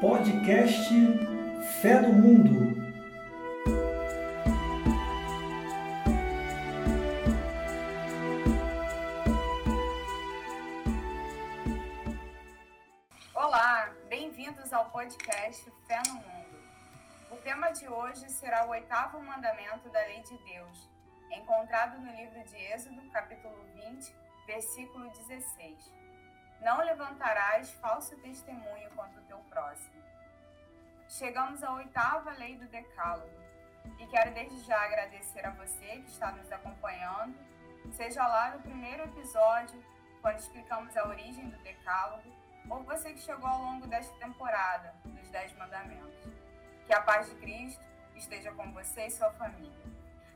Podcast Fé do Mundo. Olá, bem-vindos ao podcast Fé no Mundo. O tema de hoje será o oitavo mandamento da lei de Deus, encontrado no livro de Êxodo, capítulo 20, versículo 16. Não levantarás falso testemunho contra o teu próximo. Chegamos à oitava lei do Decálogo e quero desde já agradecer a você que está nos acompanhando, seja lá no primeiro episódio, quando explicamos a origem do Decálogo, ou você que chegou ao longo desta temporada dos Dez Mandamentos. Que a paz de Cristo esteja com você e sua família.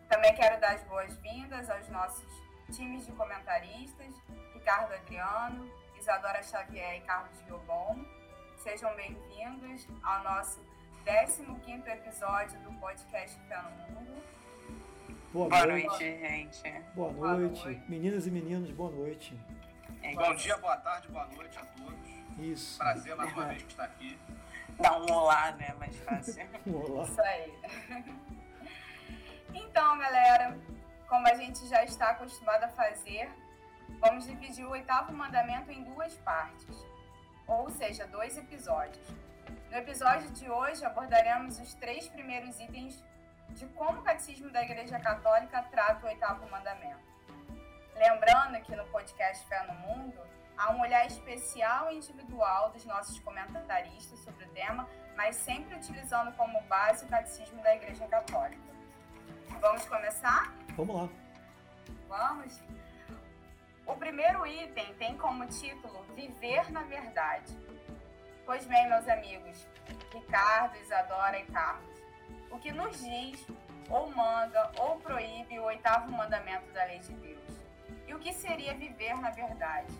Também quero dar as boas-vindas aos nossos times de comentaristas, Ricardo Adriano, Isadora Xavier e Carlos Viobon. Sejam bem-vindos ao nosso 15º episódio do podcast no Mundo. Boa, Boa noite. noite, gente. Boa Boa noite. noite. Meninas e meninos, boa noite. É, Bom dia, boa tarde, boa noite a todos. Isso. Prazer mais uma vez estar aqui. Dá um olá, né? Mais fácil. Olá. Isso aí. Então, galera, como a gente já está acostumado a fazer, vamos dividir o oitavo mandamento em duas partes, ou seja, dois episódios. No episódio de hoje abordaremos os três primeiros itens de como o Catecismo da Igreja Católica trata o oitavo mandamento. Lembrando que no podcast Fé no Mundo há um olhar especial e individual dos nossos comentaristas sobre o tema, mas sempre utilizando como base o Catecismo da Igreja Católica. Vamos começar? Vamos lá. Vamos? O primeiro item tem como título Viver na Verdade. Pois bem, meus amigos, Ricardo, Isadora e Carlos, o que nos diz, ou manda, ou proíbe o oitavo mandamento da lei de Deus? E o que seria viver na verdade?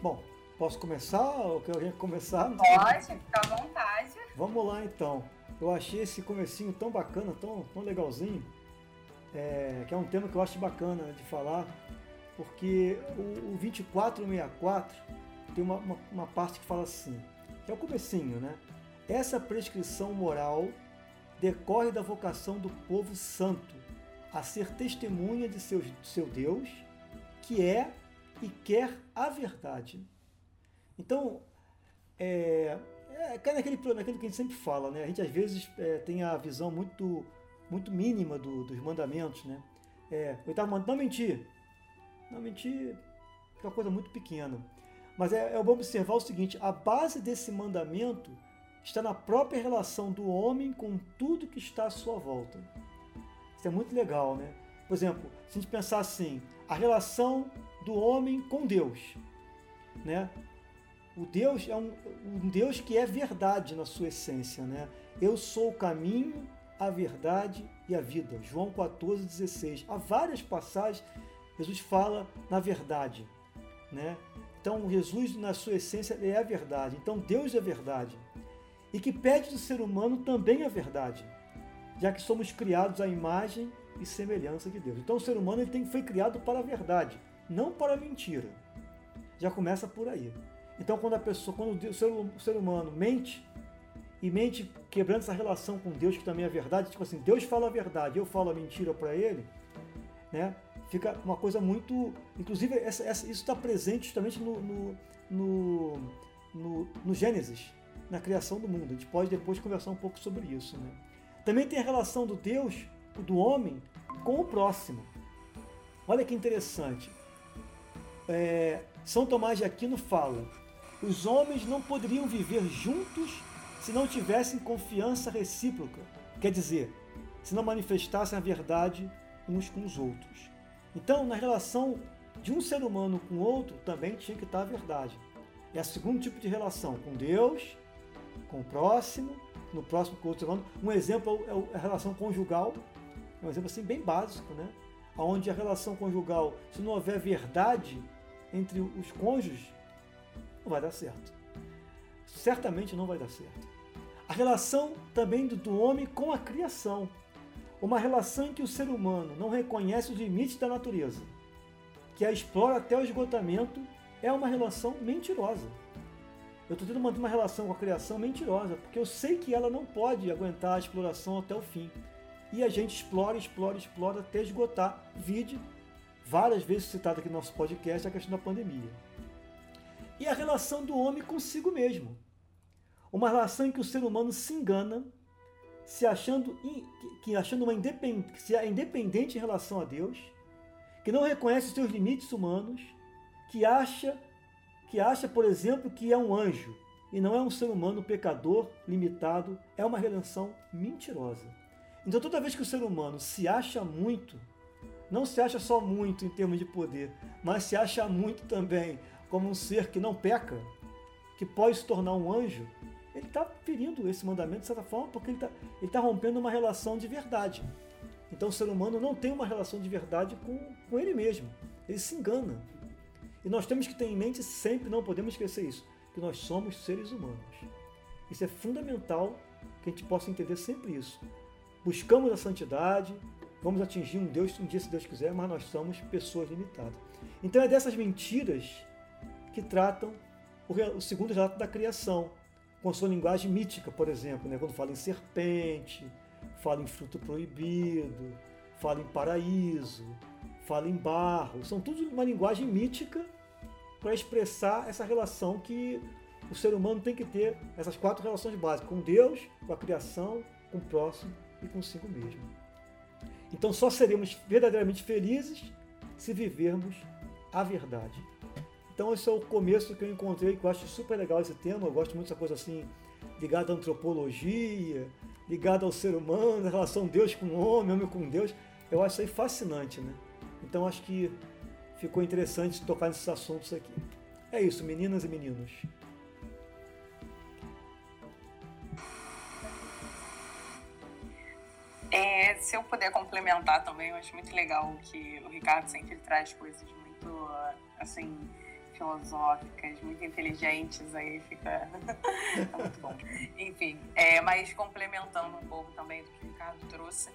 Bom, posso começar ou quer alguém começar? Pode, fica à vontade. Vamos lá então. Eu achei esse comecinho tão bacana, tão, tão legalzinho, é, que é um tema que eu acho bacana de falar, porque o, o 2464 tem uma, uma, uma parte que fala assim, que é o comecinho, né? Essa prescrição moral decorre da vocação do povo santo a ser testemunha de seu, de seu Deus, que é e quer a verdade. Então, é, é, cai naquele, naquilo que a gente sempre fala, né? A gente às vezes é, tem a visão muito, muito mínima do- dos mandamentos, né? É, oitavo mandamento, não mentir. Não mentir é uma coisa muito pequena. Mas é, é bom observar o seguinte: a base desse mandamento está na própria relação do homem com tudo que está à sua volta. Isso é muito legal, né? Por exemplo, se a gente pensar assim, a relação do homem com Deus, né? O Deus é um, um Deus que é verdade na sua essência, né? Eu sou o caminho, a verdade e a vida. João 14, 16. Há várias passagens Jesus fala na verdade, né? Então Jesus na sua essência é a verdade. Então Deus é verdade. E que pede do ser humano também a verdade, já que somos criados à imagem e semelhança de Deus. Então o ser humano ele tem, foi criado para a verdade, não para a mentira. Já começa por aí. Então quando a pessoa, quando o ser, o ser humano mente e mente quebrando essa relação com Deus que também é verdade, tipo assim, Deus fala a verdade, eu falo a mentira para ele, né? Fica uma coisa muito, inclusive essa, essa- isso está presente justamente no, no, no, no, no Gênesis, na criação do mundo. A gente pode depois conversar um pouco sobre isso, né? Também tem a relação do Deus, do homem, com o próximo. Olha que interessante. É, São Tomás de Aquino fala: os homens não poderiam viver juntos se não tivessem confiança recíproca. Quer dizer, se não manifestassem a verdade uns com os outros. Então, na relação de um ser humano com outro, também tinha que estar a verdade. É o segundo tipo de relação, com Deus, com o próximo, no próximo com o outro ser humano. Um exemplo é é a relação conjugal, é um exemplo assim bem básico, né? Onde a relação conjugal, se não houver verdade entre os cônjuges, não vai dar certo. Certamente não vai dar certo. A relação também do, homem com a criação. Uma relação em que o ser humano não reconhece os limites da natureza, que a explora até o esgotamento, é uma relação mentirosa. eu estou tendo uma, uma relação com a criação mentirosa, porque eu sei que ela não pode aguentar a exploração até o fim. E a gente explora, explora, explora até esgotar. Vide, várias vezes citado aqui no nosso podcast, a questão da pandemia. E a relação do homem consigo mesmo. Uma relação em que o ser humano se engana, se achando, que achando uma independente, se é independente em relação a Deus, que não reconhece os seus limites humanos, que acha, que acha, por exemplo, que é um anjo e não é um ser humano pecador, limitado, é uma relação mentirosa. Então toda vez que o ser humano se acha muito, não se acha só muito em termos de poder, mas se acha muito também como um ser que não peca, que pode se tornar um anjo, ele está ferindo esse mandamento de certa forma porque ele está tá rompendo uma relação de verdade. Então o ser humano não tem uma relação de verdade com, com ele mesmo. Ele se engana. E nós temos que ter em mente sempre, não podemos esquecer isso, que nós somos seres humanos. Isso é fundamental que a gente possa entender sempre isso. Buscamos a santidade, vamos atingir um Deus um dia se Deus quiser, mas nós somos pessoas limitadas. Então é dessas mentiras que tratam o, o segundo relato da criação, com sua linguagem mítica, por exemplo, né? quando fala em serpente, fala em fruto proibido, fala em paraíso, fala em barro. São tudo uma linguagem mítica para expressar essa relação que o ser humano tem que ter, essas quatro relações básicas, com Deus, com a criação, com o próximo e consigo mesmo. Então só seremos verdadeiramente felizes se vivermos a verdade. Então esse é o começo que eu encontrei, que eu acho super legal esse tema, eu gosto muito dessa coisa assim, ligada à antropologia, ligada ao ser humano, a relação Deus com o homem, homem com Deus. Eu acho isso aí fascinante, né? Então acho que ficou interessante tocar nesses assuntos aqui. É isso, meninas e meninos. É, se eu puder complementar também, eu acho muito legal que o Ricardo sempre traz coisas muito, assim, filosóficas, muito inteligentes, aí fica muito bom. Enfim, é, mas complementando um pouco também do que o Ricardo trouxe,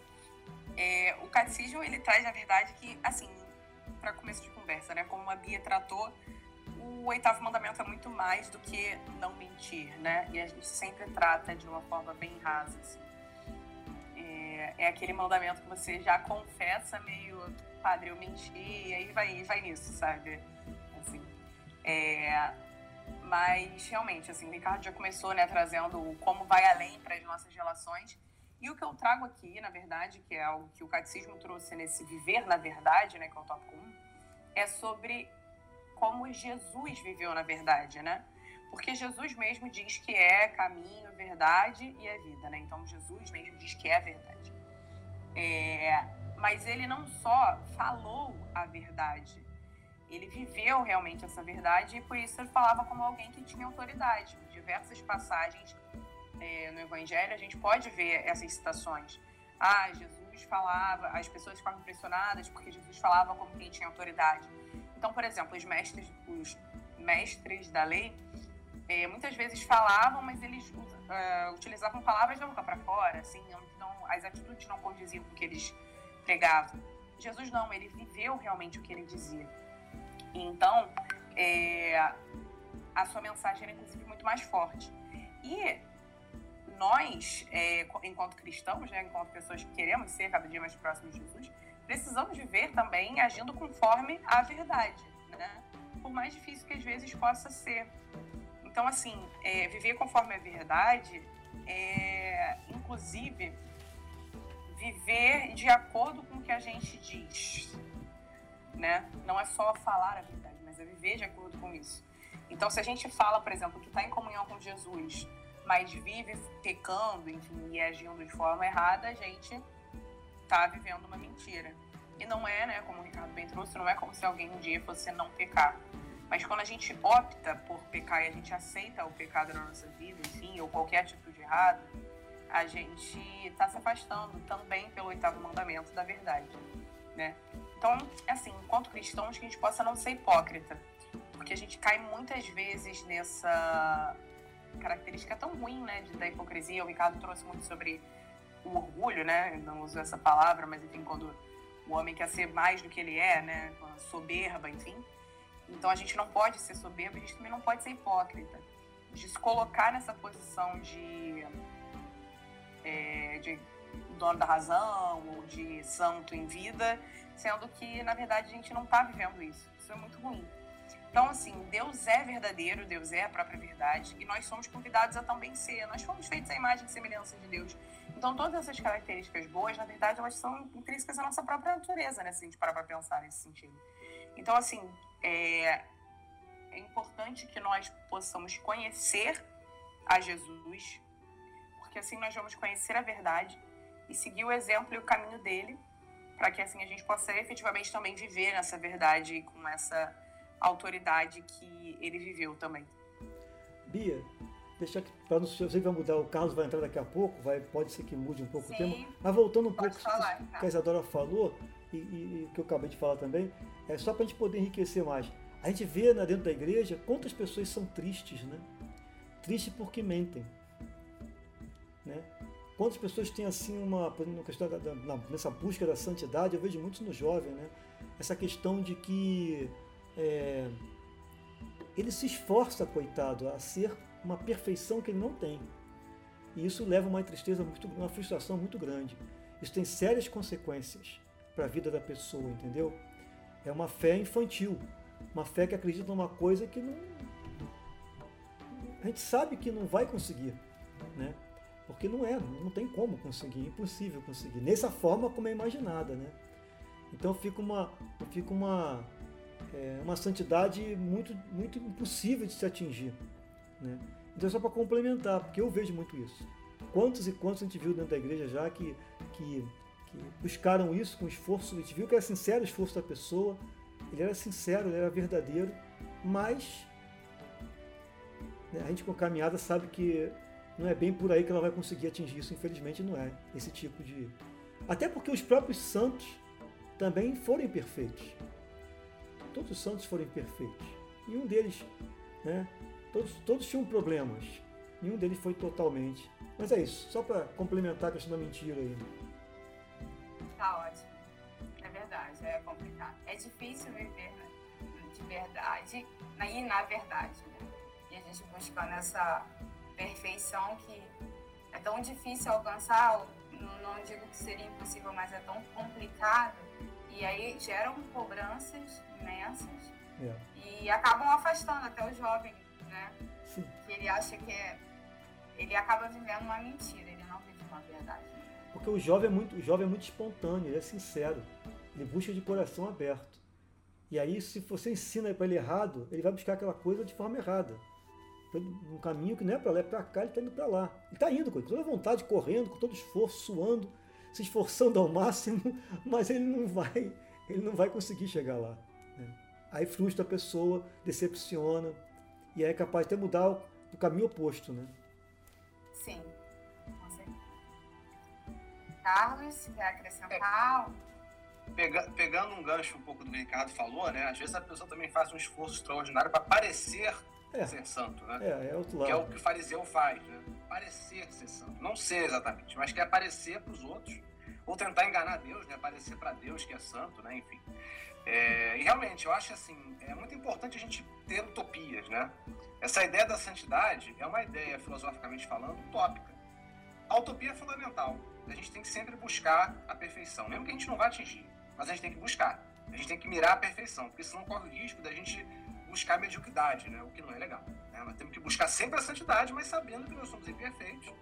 é, o catecismo ele traz a verdade que, assim, para começo de conversa, né, como a Bia tratou, o oitavo mandamento é muito mais do que não mentir, né? E a gente sempre trata de uma forma bem rasa. Assim. É, é aquele mandamento que você já confessa meio, padre, eu menti, e aí vai, vai nisso, sabe? É, mas realmente, assim, o Ricardo já começou, né, trazendo como vai além para as nossas relações. E o que eu trago aqui, na verdade, que é algo que o catecismo trouxe nesse viver na verdade, né, que é o tópico 1, é sobre como Jesus viveu na verdade, né? Porque Jesus mesmo diz que é caminho, verdade e é vida, né? Então Jesus mesmo diz que é a verdade. É, mas ele não só falou a verdade, ele viveu realmente essa verdade e por isso ele falava como alguém que tinha autoridade. Em diversas passagens é, no Evangelho a gente pode ver essas citações. Ah, Jesus falava, as pessoas ficavam impressionadas porque Jesus falava como quem tinha autoridade. Então, por exemplo, os mestres, os mestres da lei é, muitas vezes falavam, mas eles uh, utilizavam palavras da boca para fora, assim, não, as atitudes não condiziam com o que eles pregavam. Jesus não, ele viveu realmente o que ele dizia. Então, é, a sua mensagem era, inclusive, muito mais forte. E nós, é, enquanto cristãos, né, enquanto pessoas que queremos ser cada dia mais próximos de Jesus, precisamos viver também agindo conforme a verdade, né? Por mais difícil que às vezes possa ser. Então, assim, é, viver conforme a verdade é, inclusive, viver de acordo com o que a gente diz, né? Não é só falar a verdade, mas é viver de acordo com isso. Então, se a gente fala, por exemplo, que está em comunhão com Jesus, mas vive pecando, enfim, e agindo de forma errada, a gente está vivendo uma mentira. E não é, né, como o Ricardo bem trouxe, não é como se alguém um dia fosse não pecar. Mas quando a gente opta por pecar e a gente aceita o pecado na nossa vida, enfim, ou qualquer atitude errada, a gente está se afastando também pelo oitavo mandamento da verdade, né? Então, assim, enquanto cristãos, que a gente possa não ser hipócrita, porque a gente cai muitas vezes nessa característica tão ruim, né, de, da hipocrisia. O Ricardo trouxe muito sobre o orgulho, né? Não uso essa palavra, mas enfim, quando o homem quer ser mais do que ele é, né? Soberba, enfim. Então a gente não pode ser soberbo, a gente também não pode ser hipócrita. de se colocar nessa posição de, é, de dono da razão ou de santo em vida, sendo que, na verdade, a gente não está vivendo isso. Isso é muito ruim. Então, assim, Deus é verdadeiro, Deus é a própria verdade, e nós somos convidados a também ser. Nós fomos feitos à imagem e semelhança de Deus. Então, todas essas características boas, na verdade, elas são intrínsecas à nossa própria natureza, né? Se a gente parar para pensar nesse sentido. Então, assim, é, é importante que nós possamos conhecer a Jesus, porque assim nós vamos conhecer a verdade e seguir o exemplo e o caminho dele, para que assim a gente possa efetivamente também viver nessa verdade com essa autoridade que ele viveu também. Bia, deixa que para não sei que vai mudar, o Carlos vai entrar daqui a pouco, vai, pode ser que mude um pouco Sim, o tema, mas voltando um pouco falar, que a Isadora falou e, e, que eu acabei de falar também, é só para a gente poder enriquecer mais. A gente vê né, dentro da igreja quantas pessoas são tristes, né? Tristes porque mentem? Quantas pessoas têm assim uma, uma questão da, da, nessa busca da santidade, eu vejo muito no jovem, né? Essa questão de que é, ele se esforça, coitado, a ser uma perfeição que ele não tem. E isso leva uma tristeza, muito, uma frustração muito grande. Isso tem sérias consequências para a vida da pessoa, entendeu? É uma fé infantil, uma fé que acredita numa coisa que não. A gente sabe que não vai conseguir, né? Porque não é, não tem como conseguir, é impossível conseguir. Nessa forma como é imaginada, né? Então fica uma, fica uma, é, uma santidade muito, muito impossível de se atingir. Né? Então, só para complementar, porque eu vejo muito isso. Quantos e quantos a gente viu dentro da igreja já que, que, que buscaram isso com esforço, a gente viu que era sincero o esforço da pessoa, ele era sincero, ele era verdadeiro, mas né, a gente com caminhada sabe que não é bem por aí que ela vai conseguir atingir isso, infelizmente não é esse tipo de. Até porque os próprios santos também foram imperfeitos todos os santos foram imperfeitos. Nenhum deles, né? Todos, todos tinham problemas. Nenhum deles foi totalmente. Mas é isso, só para complementar a questão da mentira aí. Tá ótimo. É verdade, é complicado. É difícil viver né? de verdade e na verdade. Né? E a gente buscando essa perfeição que é tão difícil alcançar, não, digo que seria impossível, mas é tão complicado. E aí geram cobranças imensas é. e acabam afastando até o jovem, né? Sim. Que ele acha que é. Ele acaba vivendo uma mentira, ele não vive uma verdade. Porque o jovem é muito, o jovem é muito espontâneo, ele é sincero, ele busca de coração aberto. E aí, se você ensina para ele errado, ele vai buscar aquela coisa de forma errada. Um caminho que não é para lá, é para cá, ele está indo para lá. Ele está indo com toda vontade, correndo, com todo esforço, suando, se esforçando ao máximo, mas ele não vai, ele não vai conseguir chegar lá. Né? Aí frustra a pessoa, decepciona e é capaz de até mudar o caminho oposto, né? Sim, com certeza. Carlos, quer acrescentar? É, pega, pegando um gancho um pouco do que o Ricardo falou, né? Às vezes a pessoa também faz um esforço extraordinário para parecer é. ser santo, né? É, é outro lado. Que é o que o fariseu faz, né? Parecer ser santo. Não ser exatamente, mas quer aparecer para os outros. Ou tentar enganar Deus, né? Aparecer para Deus que é santo, né? Enfim. É, e realmente, eu acho assim, é muito importante a gente ter utopias, né? Essa ideia da santidade é uma ideia, filosoficamente falando, utópica. A utopia é fundamental. A gente tem que sempre buscar a perfeição, mesmo que a gente não vá atingir, mas a gente tem que buscar. A gente tem que mirar a perfeição, porque senão corre o risco da gente buscar mediocridade, né? o que não é legal. Né? Nós temos que buscar sempre a santidade, mas sabendo que nós somos imperfeitos.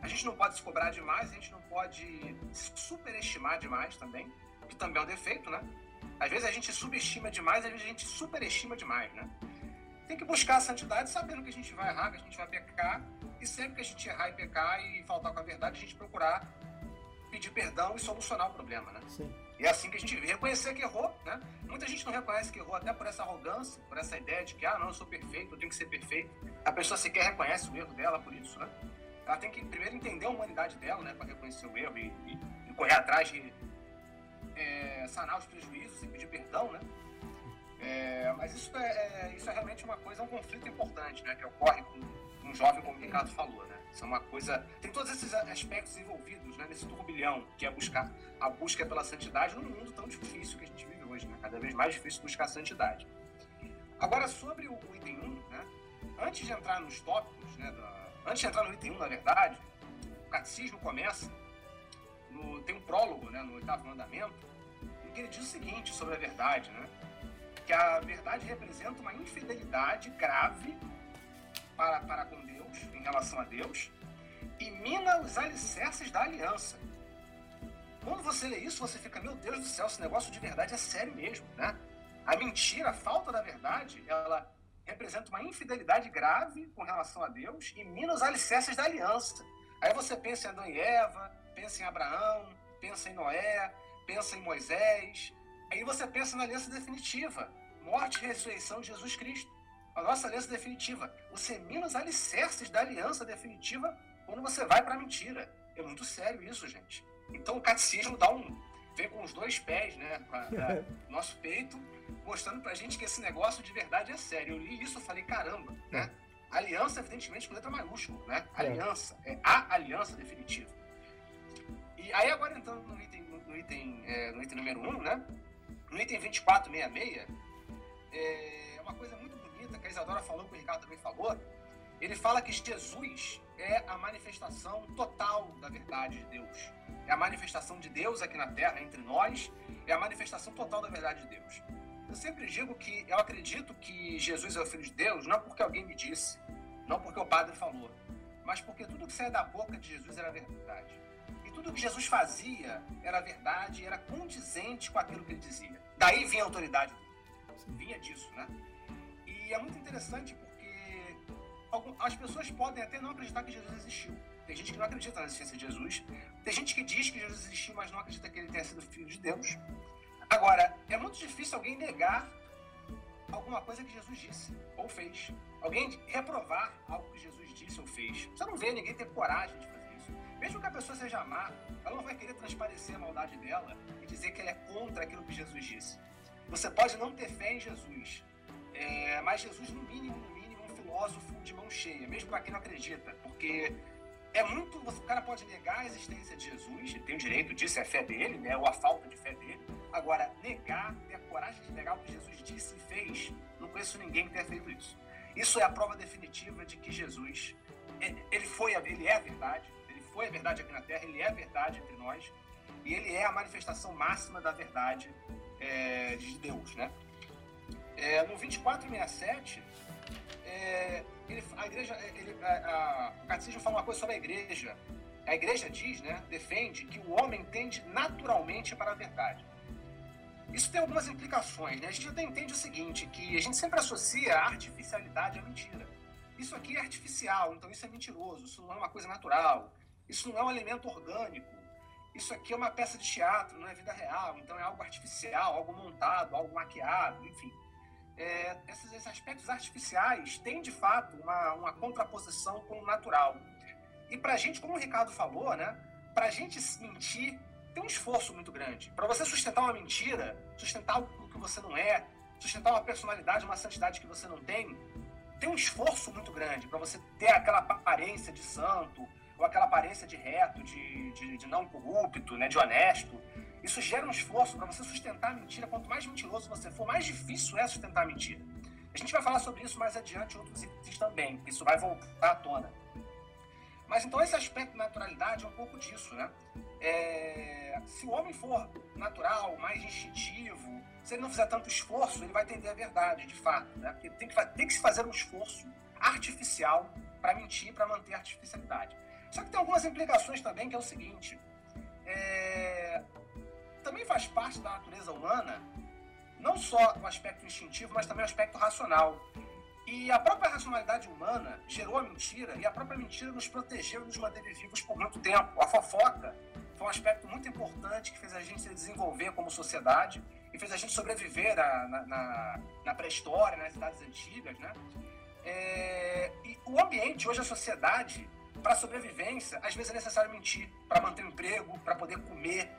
A gente não pode se cobrar demais, a gente não pode superestimar demais também, que também é um defeito, né? Às vezes a gente subestima demais, às vezes a gente superestima demais, né? Tem que buscar a santidade sabendo que a gente vai errar, que a gente vai pecar, e sempre que a gente errar e pecar e faltar com a verdade, a gente procurar pedir perdão e solucionar o problema, né? Sim. É assim que a gente reconhecer que errou, né? Muita gente não reconhece que errou até por essa arrogância, por essa ideia de que, ah, não, eu sou perfeito, eu tenho que ser perfeito. A pessoa sequer reconhece o erro dela por isso, né? Ela tem que primeiro entender a humanidade dela, né, para reconhecer o erro e, e, e correr atrás de é, sanar os prejuízos e pedir perdão, né? É, mas isso é, é, isso é realmente uma coisa, um conflito importante, né? Que ocorre com um jovem, como o Ricardo falou, né? Isso é uma coisa... Tem todos esses aspectos envolvidos né, nesse turbilhão, que é buscar a busca pela santidade num mundo tão difícil que a gente vive hoje, né? Cada vez mais difícil buscar a santidade. Agora, sobre o, item 1, né? antes de entrar nos tópicos, né, da, antes de entrar no item 1, na verdade, o catecismo começa, no, tem um prólogo né, no oitavo mandamento, em que ele diz o seguinte sobre a verdade, né? Que a verdade representa uma infidelidade grave para, para com Deus, em relação a Deus, e mina os alicerces da aliança. Quando você lê isso, você fica, meu Deus do céu, esse negócio de verdade é sério mesmo, né? A mentira, a falta da verdade, ela representa uma infidelidade grave com relação a Deus e mina os alicerces da aliança. Aí você pensa em Adão e Eva, pensa em Abraão, pensa em Noé, pensa em Moisés. Aí você pensa na aliança definitiva, morte e ressurreição de Jesus Cristo. A nossa aliança definitiva. Você mina os alicerces da aliança definitiva quando você vai para a mentira. É muito sério isso, gente. Então o catecismo dá um, vem com os dois pés, né, no nosso peito, mostrando pra gente que esse negócio de verdade é sério. Eu li isso e falei, caramba, né? Aliança, evidentemente, com letra maiúscula, né? É. Aliança, é a aliança definitiva. E aí, agora entrando no item, no item, é, no item número 1, um, né? No item 2466, é uma coisa muito que a Isadora falou, que o Ricardo também falou. Ele fala que Jesus é a manifestação total da verdade de Deus. É a manifestação de Deus aqui na Terra, entre nós, é a manifestação total da verdade de Deus. Eu sempre digo que eu acredito que Jesus é o Filho de Deus, não porque alguém me disse, não porque o padre falou, mas porque tudo que sai da boca de Jesus era verdade. E tudo que Jesus fazia era verdade, era condizente com aquilo que ele dizia. Daí vinha a autoridade, vinha disso, né? E é muito interessante porque as pessoas podem até não acreditar que Jesus existiu. Tem gente que não acredita na existência de Jesus. Tem gente que diz que Jesus existiu, mas não acredita que ele tenha sido filho de Deus. Agora, é muito difícil alguém negar alguma coisa que Jesus disse ou fez. Alguém reprovar algo que Jesus disse ou fez. Você não vê ninguém ter coragem de fazer isso. Mesmo que a pessoa seja má, ela não vai querer transparecer a maldade dela e dizer que ela é contra aquilo que Jesus disse. Você pode não ter fé em Jesus, é, mas Jesus, no mínimo, no mínimo, é um filósofo de mão cheia, mesmo para quem não acredita, porque é muito. O cara pode negar a existência de Jesus, tem o direito disso, é a fé dele, né, ou a falta de fé dele. Agora, negar, ter a coragem de negar o que Jesus disse e fez, não conheço ninguém que tenha feito isso. Isso é a prova definitiva de que Jesus, ele foi, ele é a verdade, ele foi a verdade aqui na Terra, ele é a verdade entre nós, e ele é a manifestação máxima da verdade é, de Deus, né? É, no 2467, é, ele, a igreja, ele, a, a, catecismo fala uma coisa sobre a igreja. A igreja diz, né, defende que o homem tende naturalmente para a verdade. Isso tem algumas implicações, né? A gente até entende o seguinte, que a gente sempre associa a artificialidade à mentira. Isso aqui é artificial, então isso é mentiroso, isso não é uma coisa natural, isso não é um alimento orgânico, isso aqui é uma peça de teatro, não é vida real, então é algo artificial, algo montado, algo maquiado, enfim é, esses, esses, aspectos artificiais têm, de fato, uma, uma contraposição com o natural. E para a gente, como o Ricardo falou, né, para a gente mentir, tem um esforço muito grande. Para você sustentar uma mentira, sustentar algo que você não é, sustentar uma personalidade, uma santidade que você não tem, tem um esforço muito grande para você ter aquela aparência de santo, ou aquela aparência de reto, de, de, de não corrupto, né, de honesto. Isso gera um esforço para você sustentar a mentira. Quanto mais mentiroso você for, mais difícil é sustentar a mentira. A gente vai falar sobre isso mais adiante em outros itens também. Isso vai voltar à tona. Mas então esse aspecto de naturalidade é um pouco disso, né? É... se o homem for natural, mais instintivo, se ele não fizer tanto esforço, ele vai entender a verdade, de fato, né? Porque tem que, tem que se fazer um esforço artificial para mentir, para manter a artificialidade. Só que tem algumas implicações também, que é o seguinte: é também faz parte da natureza humana, não só o aspecto instintivo, mas também o aspecto racional. E a própria racionalidade humana gerou a mentira, e a própria mentira nos protegeu e nos manteve vivos por muito tempo. A fofoca foi um aspecto muito importante que fez a gente se desenvolver como sociedade e fez a gente sobreviver na, na, na pré-história, nas cidades antigas, né? É, e o ambiente, hoje a sociedade, para sobrevivência, às vezes é necessário mentir para manter o emprego, para poder comer,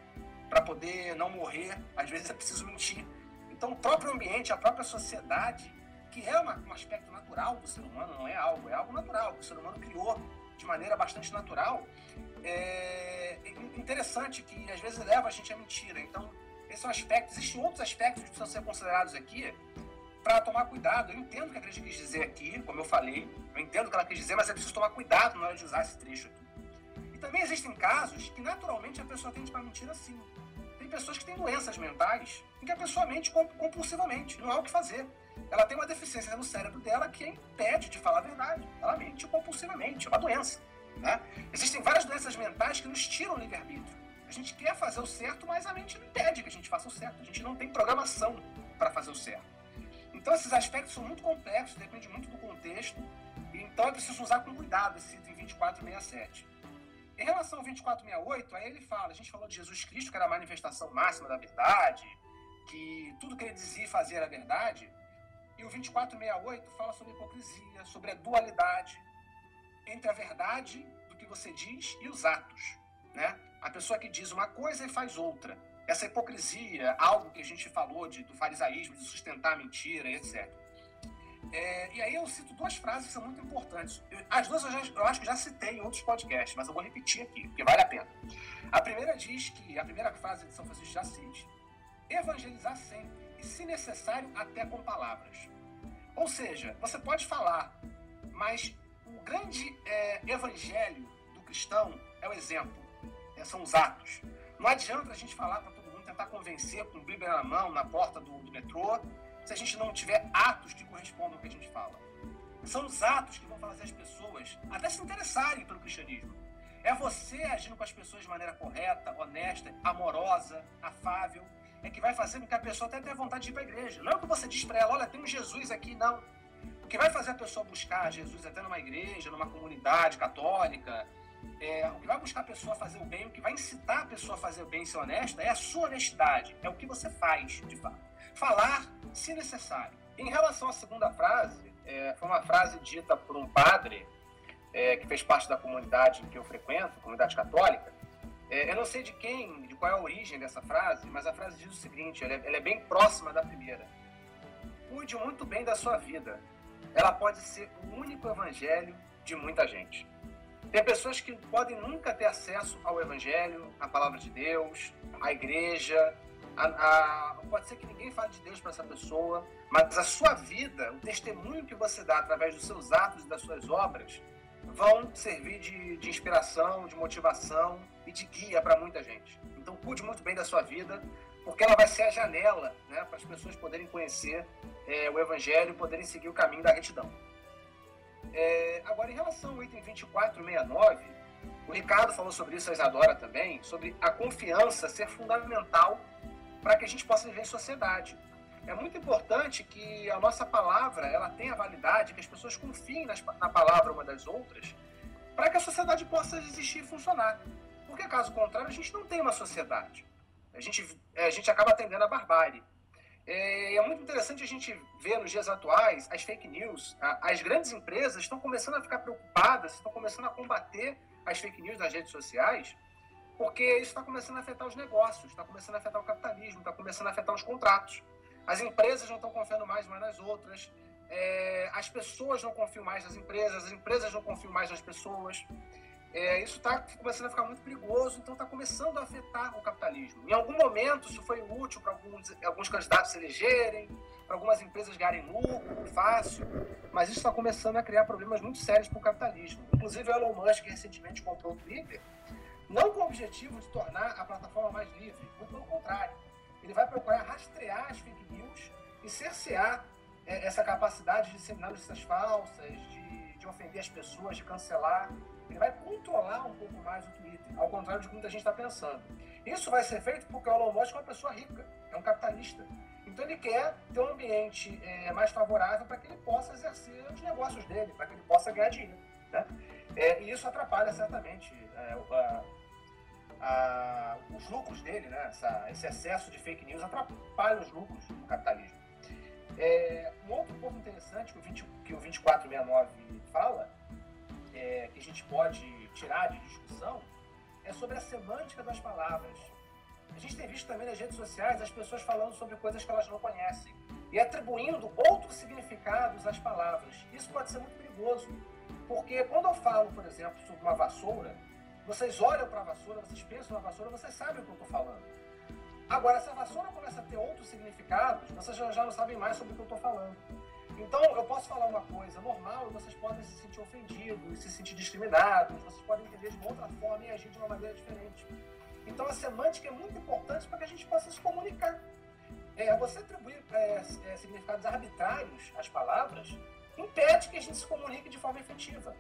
para poder não morrer, às vezes é preciso mentir. Então, o próprio ambiente, a própria sociedade, que é uma, um aspecto natural do ser humano, não é algo, é algo natural, que o ser humano criou de maneira bastante natural, é interessante que às vezes leva a gente à mentira. Então, esse é um aspecto. Existem outros aspectos que precisam ser considerados aqui, para tomar cuidado. Eu entendo o que a igreja quis dizer aqui, como eu falei, eu entendo o que ela quis dizer, mas é preciso tomar cuidado na hora de usar esse trecho aqui. E também existem casos que naturalmente a pessoa tende para mentir assim. Pessoas que têm doenças mentais em que a pessoa mente compulsivamente, não há o que fazer. Ela tem uma deficiência no cérebro dela que a impede de falar a verdade. Ela mente compulsivamente, é uma doença. Né? Existem várias doenças mentais que nos tiram o livre-arbítrio. A gente quer fazer o certo, mas a mente impede que a gente faça o certo. A gente não tem programação para fazer o certo. Então, esses aspectos são muito complexos, depende muito do contexto. Então, é preciso usar com cuidado esse item 2467. Em relação ao 2468, aí ele fala, a gente falou de Jesus Cristo, que era a manifestação máxima da verdade, que tudo que ele dizia e fazia era verdade. E o 2468 fala sobre hipocrisia, sobre a dualidade entre a verdade do que você diz e os atos. Né? A pessoa que diz uma coisa e faz outra essa hipocrisia, algo que a gente falou de, do farisaísmo, de sustentar a mentira, etc. É, e aí eu cito duas frases que são muito importantes. as duas eu, já, eu, acho que já citei em outros podcasts, mas eu vou repetir aqui, porque vale a pena. A primeira diz que, a primeira frase de São Francisco de Assis, evangelizar sempre, e se necessário, até com palavras. Ou seja, você pode falar, mas o grande é, evangelho do cristão é o exemplo, é, são os atos. Não adianta a gente falar para todo mundo, tentar convencer com Bíblia na mão, na porta do, do metrô, se a gente não tiver atos que correspondam ao que a gente fala. São os atos que vão fazer as pessoas até se interessarem pelo cristianismo. É você agindo com as pessoas de maneira correta, honesta, amorosa, afável, é que vai fazer com que a pessoa até tenha vontade de ir para a igreja. Não é o que você diz para ela, olha, tem um Jesus aqui, não. O que vai fazer a pessoa buscar Jesus até numa igreja, numa comunidade católica, é, o que vai buscar a pessoa a fazer o bem, o que vai incitar a pessoa a fazer o bem e ser honesta é a sua honestidade, é o que você faz, de fato. Falar, se necessário. Em relação à segunda frase, é, foi uma frase dita por um padre é, que fez parte da comunidade que eu frequento, comunidade católica. É, eu não sei de quem, de qual é a origem dessa frase, mas a frase diz o seguinte: ela é, ela é bem próxima da primeira. Cuide muito bem da sua vida. Ela pode ser o único evangelho de muita gente. Tem pessoas que podem nunca ter acesso ao Evangelho, à palavra de Deus, à igreja. A, a, pode ser que ninguém fale de Deus para essa pessoa, mas a sua vida, o testemunho que você dá através dos seus atos e das suas obras, vão servir de, de inspiração, de motivação e de guia para muita gente. Então, cuide muito bem da sua vida, porque ela vai ser a janela né, para as pessoas poderem conhecer é, o Evangelho poderem seguir o caminho da retidão. É, agora, em relação ao item 2469, o Ricardo falou sobre isso, a Isadora também, sobre a confiança ser fundamental para que a gente possa viver em sociedade. É muito importante que a nossa palavra ela tenha validade, que as pessoas confiem nas, na palavra uma das outras, para que a sociedade possa existir e funcionar. Porque, caso contrário, a gente não tem uma sociedade. A gente, a gente acaba atendendo a barbárie. É, é, muito interessante a gente ver nos dias atuais as fake news. As grandes empresas estão começando a ficar preocupadas, estão começando a combater as fake news nas redes sociais, porque isso está começando a afetar os negócios, está começando a afetar o capitalismo, está começando a afetar os contratos. As empresas não estão confiando mais umas nas outras, é, as pessoas não confiam mais nas empresas, as empresas não confiam mais nas pessoas é, isso está começando a ficar muito perigoso, então está começando a afetar o capitalismo. Em algum momento, isso foi útil para alguns, alguns candidatos se elegerem, para algumas empresas ganharem lucro fácil, mas isso está começando a criar problemas muito sérios para o capitalismo. Inclusive, o Elon Musk recentemente comprou o Twitter, não com o objetivo de tornar a plataforma mais livre, muito pelo contrário. Ele vai procurar rastrear as fake news e cercear é, essa capacidade de disseminar notícias falsas, de, de ofender as pessoas, de cancelar ele vai controlar um pouco mais o Twitter, ao contrário de que muita gente está pensando. Isso vai ser feito porque o Elon Musk é uma pessoa rica, é um capitalista. Então ele quer ter um ambiente é, mais favorável para que ele possa exercer os negócios dele, para que ele possa ganhar dinheiro. Né? É, e isso atrapalha certamente é, a, a, os lucros dele, né? Essa, esse excesso de fake news atrapalha os lucros do capitalismo. É, um outro ponto interessante que o, 20, que o 2469 fala é, que a gente pode tirar de discussão é sobre a semântica das palavras. A gente tem visto também nas redes sociais as pessoas falando sobre coisas que elas não conhecem e atribuindo outros significados às palavras. Isso pode ser muito perigoso, porque quando eu falo, por exemplo, sobre uma vassoura, vocês olham para a vassoura, vocês pensam na vassoura, vocês sabem o que eu estou falando. Agora, se a vassoura começa a ter outros significados, vocês já, não sabem mais sobre o que eu estou falando. Então, eu posso falar uma coisa normal e vocês podem se sentir ofendidos, se sentir discriminados, vocês podem entender de uma outra forma e agir de uma maneira diferente. Então, a semântica é muito importante para que a gente possa se comunicar. É, você atribuir é, é, significados arbitrários às palavras impede que a gente se comunique de forma efetiva.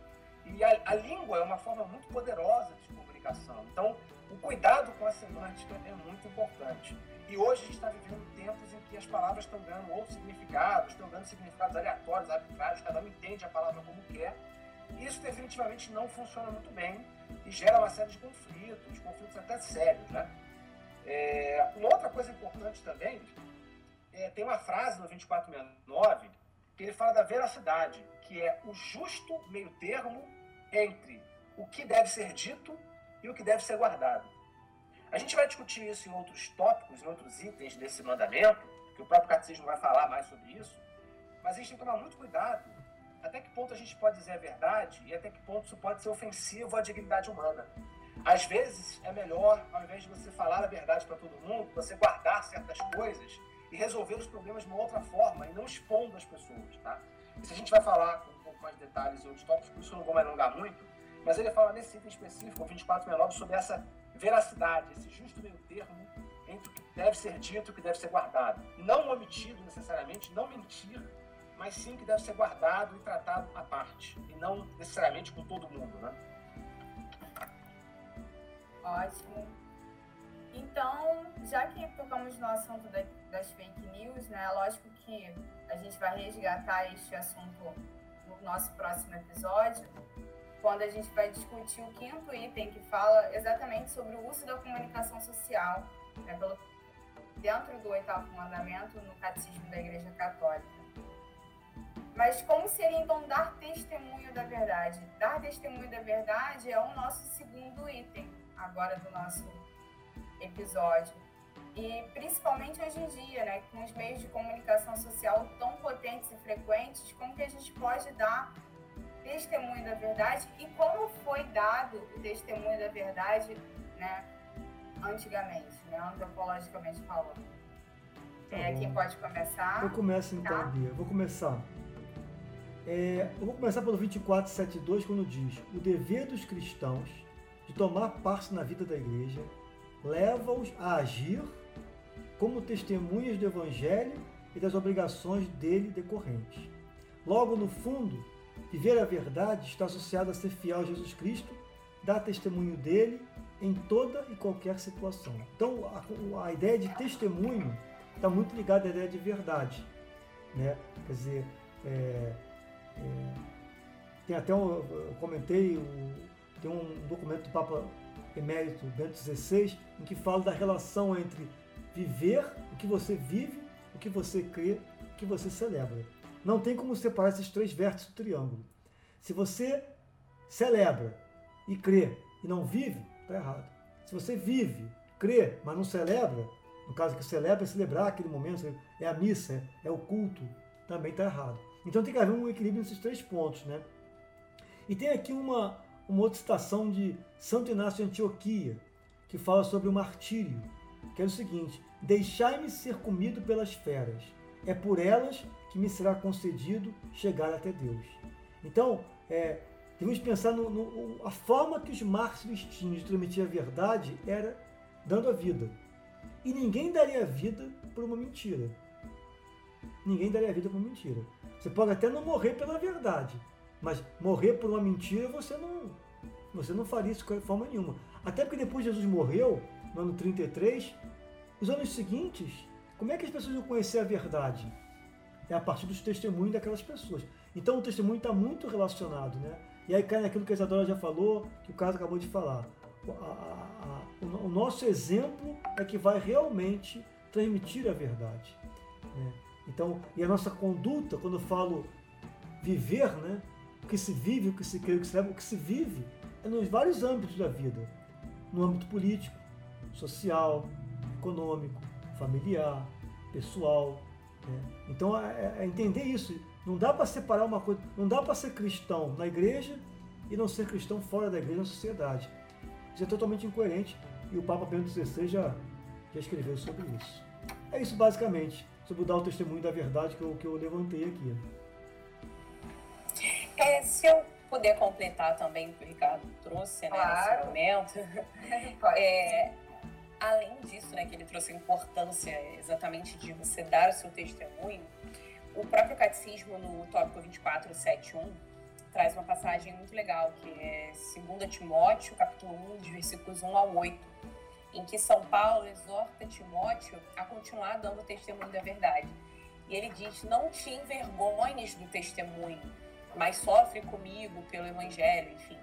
E a, a língua é uma forma muito poderosa de comunicação. Então, o cuidado com a semântica é muito importante. E hoje a gente está vivendo tempos em que as palavras estão ganhando outros significados, estão dando significados aleatórios, arbitrários, cada um entende a palavra como quer. E isso definitivamente não funciona muito bem e gera uma série de conflitos, conflitos até sérios. Né? É, uma outra coisa importante também, é, tem uma frase no 2469 que ele fala da veracidade, que é o justo meio termo entre o que deve ser dito e o que deve ser guardado. A gente vai discutir isso em outros tópicos, em outros itens desse mandamento, que o próprio catecismo vai falar mais sobre isso, mas a gente tem que tomar muito cuidado até que ponto a gente pode dizer a verdade e até que ponto isso pode ser ofensivo à dignidade humana. Às vezes é melhor, ao invés de você falar a verdade para todo mundo, você guardar certas coisas e resolver os problemas de uma outra forma e não expondo as pessoas, tá? Se a gente vai falar com um pouco mais de detalhes em outros tópicos, por isso eu não vou me alongar muito, mas ele fala nesse item específico, o 2469, sobre essa veracidade, esse justo meio termo entre o que deve ser dito e o que deve ser guardado. Não omitido necessariamente, não mentir, mas sim que deve ser guardado e tratado à parte, e não necessariamente com todo mundo, né? Ótimo. Então, já que tocamos no assunto das fake news, né, lógico que a gente vai resgatar este assunto no nosso próximo episódio, quando a gente vai discutir o quinto item que fala exatamente sobre o uso da comunicação social, né, pelo, dentro do oitavo mandamento no Catecismo da Igreja Católica. Mas como seria então dar testemunho da verdade? Dar testemunho da verdade é o nosso segundo item agora do nosso episódio. E principalmente hoje em dia, né, com os meios de comunicação social tão potentes e frequentes, como que a gente pode dar testemunho da verdade e como foi dado o testemunho da verdade, né, antigamente, né, antropologicamente falando. Tá é, quem pode começar? Eu começo então, tá? Bia. Vou começar. É, eu vou começar pelo 2472, quando diz: O dever dos cristãos de tomar parte na vida da igreja leva-os a agir como testemunhas do Evangelho e das obrigações dele decorrentes. Logo, no fundo, Viver a verdade está associado a ser fiel a Jesus Cristo, dar testemunho dele em toda e qualquer situação. Então, a, a ideia de testemunho está muito ligada à ideia de verdade. Né? Quer dizer, é, é, tem até um, eu comentei, tem um documento do Papa Emérito Bento XVI em que fala da relação entre viver, o que você vive, o que você crê, o que você celebra. Não tem como separar esses três vértices do triângulo. Se você celebra e crê e não vive, está errado. Se você vive, crê, mas não celebra, no caso que celebra é celebrar aquele momento, é a missa, é o culto, também está errado. Então tem que haver um equilíbrio nesses três pontos, né? E tem aqui uma, uma outra citação de Santo Inácio de Antioquia, que fala sobre o martírio, que é o seguinte: Deixai-me ser comido pelas feras, é por elas que me será concedido chegar até Deus. Então, é, devemos pensar no, no, a forma que os mártires tinham de transmitir a verdade era dando a vida. E ninguém daria a vida por uma mentira. Ninguém daria a vida por uma mentira. Você pode até não morrer pela verdade, mas morrer por uma mentira você não, você não faria isso de forma nenhuma. Até porque depois Jesus morreu, no ano 33, os anos seguintes, como é que as pessoas iam conhecer a verdade? é a partir dos testemunhos daquelas pessoas. Então o testemunho está muito relacionado, né? E aí cai naquilo que a Isadora já falou, que o caso acabou de falar. A, a, a, o, nosso exemplo é que vai realmente transmitir a verdade. Né? Então, e a nossa conduta, quando eu falo viver, né? O que se vive, o que se crê, o que se leva, o que se vive é nos vários âmbitos da vida. No âmbito político, social, econômico, familiar, pessoal, né? Então é, é, entender isso. Não dá para separar uma coisa. Não dá para ser cristão na igreja e não ser cristão fora da igreja na sociedade. Isso é totalmente incoerente e o Papa Bento XVI já, já escreveu sobre isso. É isso basicamente, sobre dar o testemunho da verdade que eu, que eu levantei aqui. É, se eu puder completar também o que o Ricardo trouxe né, claro. nesse momento, é, além disso, né, que ele trouxe a importância exatamente de você dar o seu testemunho, o próprio catecismo no tópico 2471 traz uma passagem muito legal, que é 2 Timóteo, capítulo 1, de versículos 1 ao 8, em que São Paulo exorta Timóteo a continuar dando testemunho da verdade. E ele diz: Não te envergonhes do testemunho, mas sofre comigo pelo evangelho, enfim.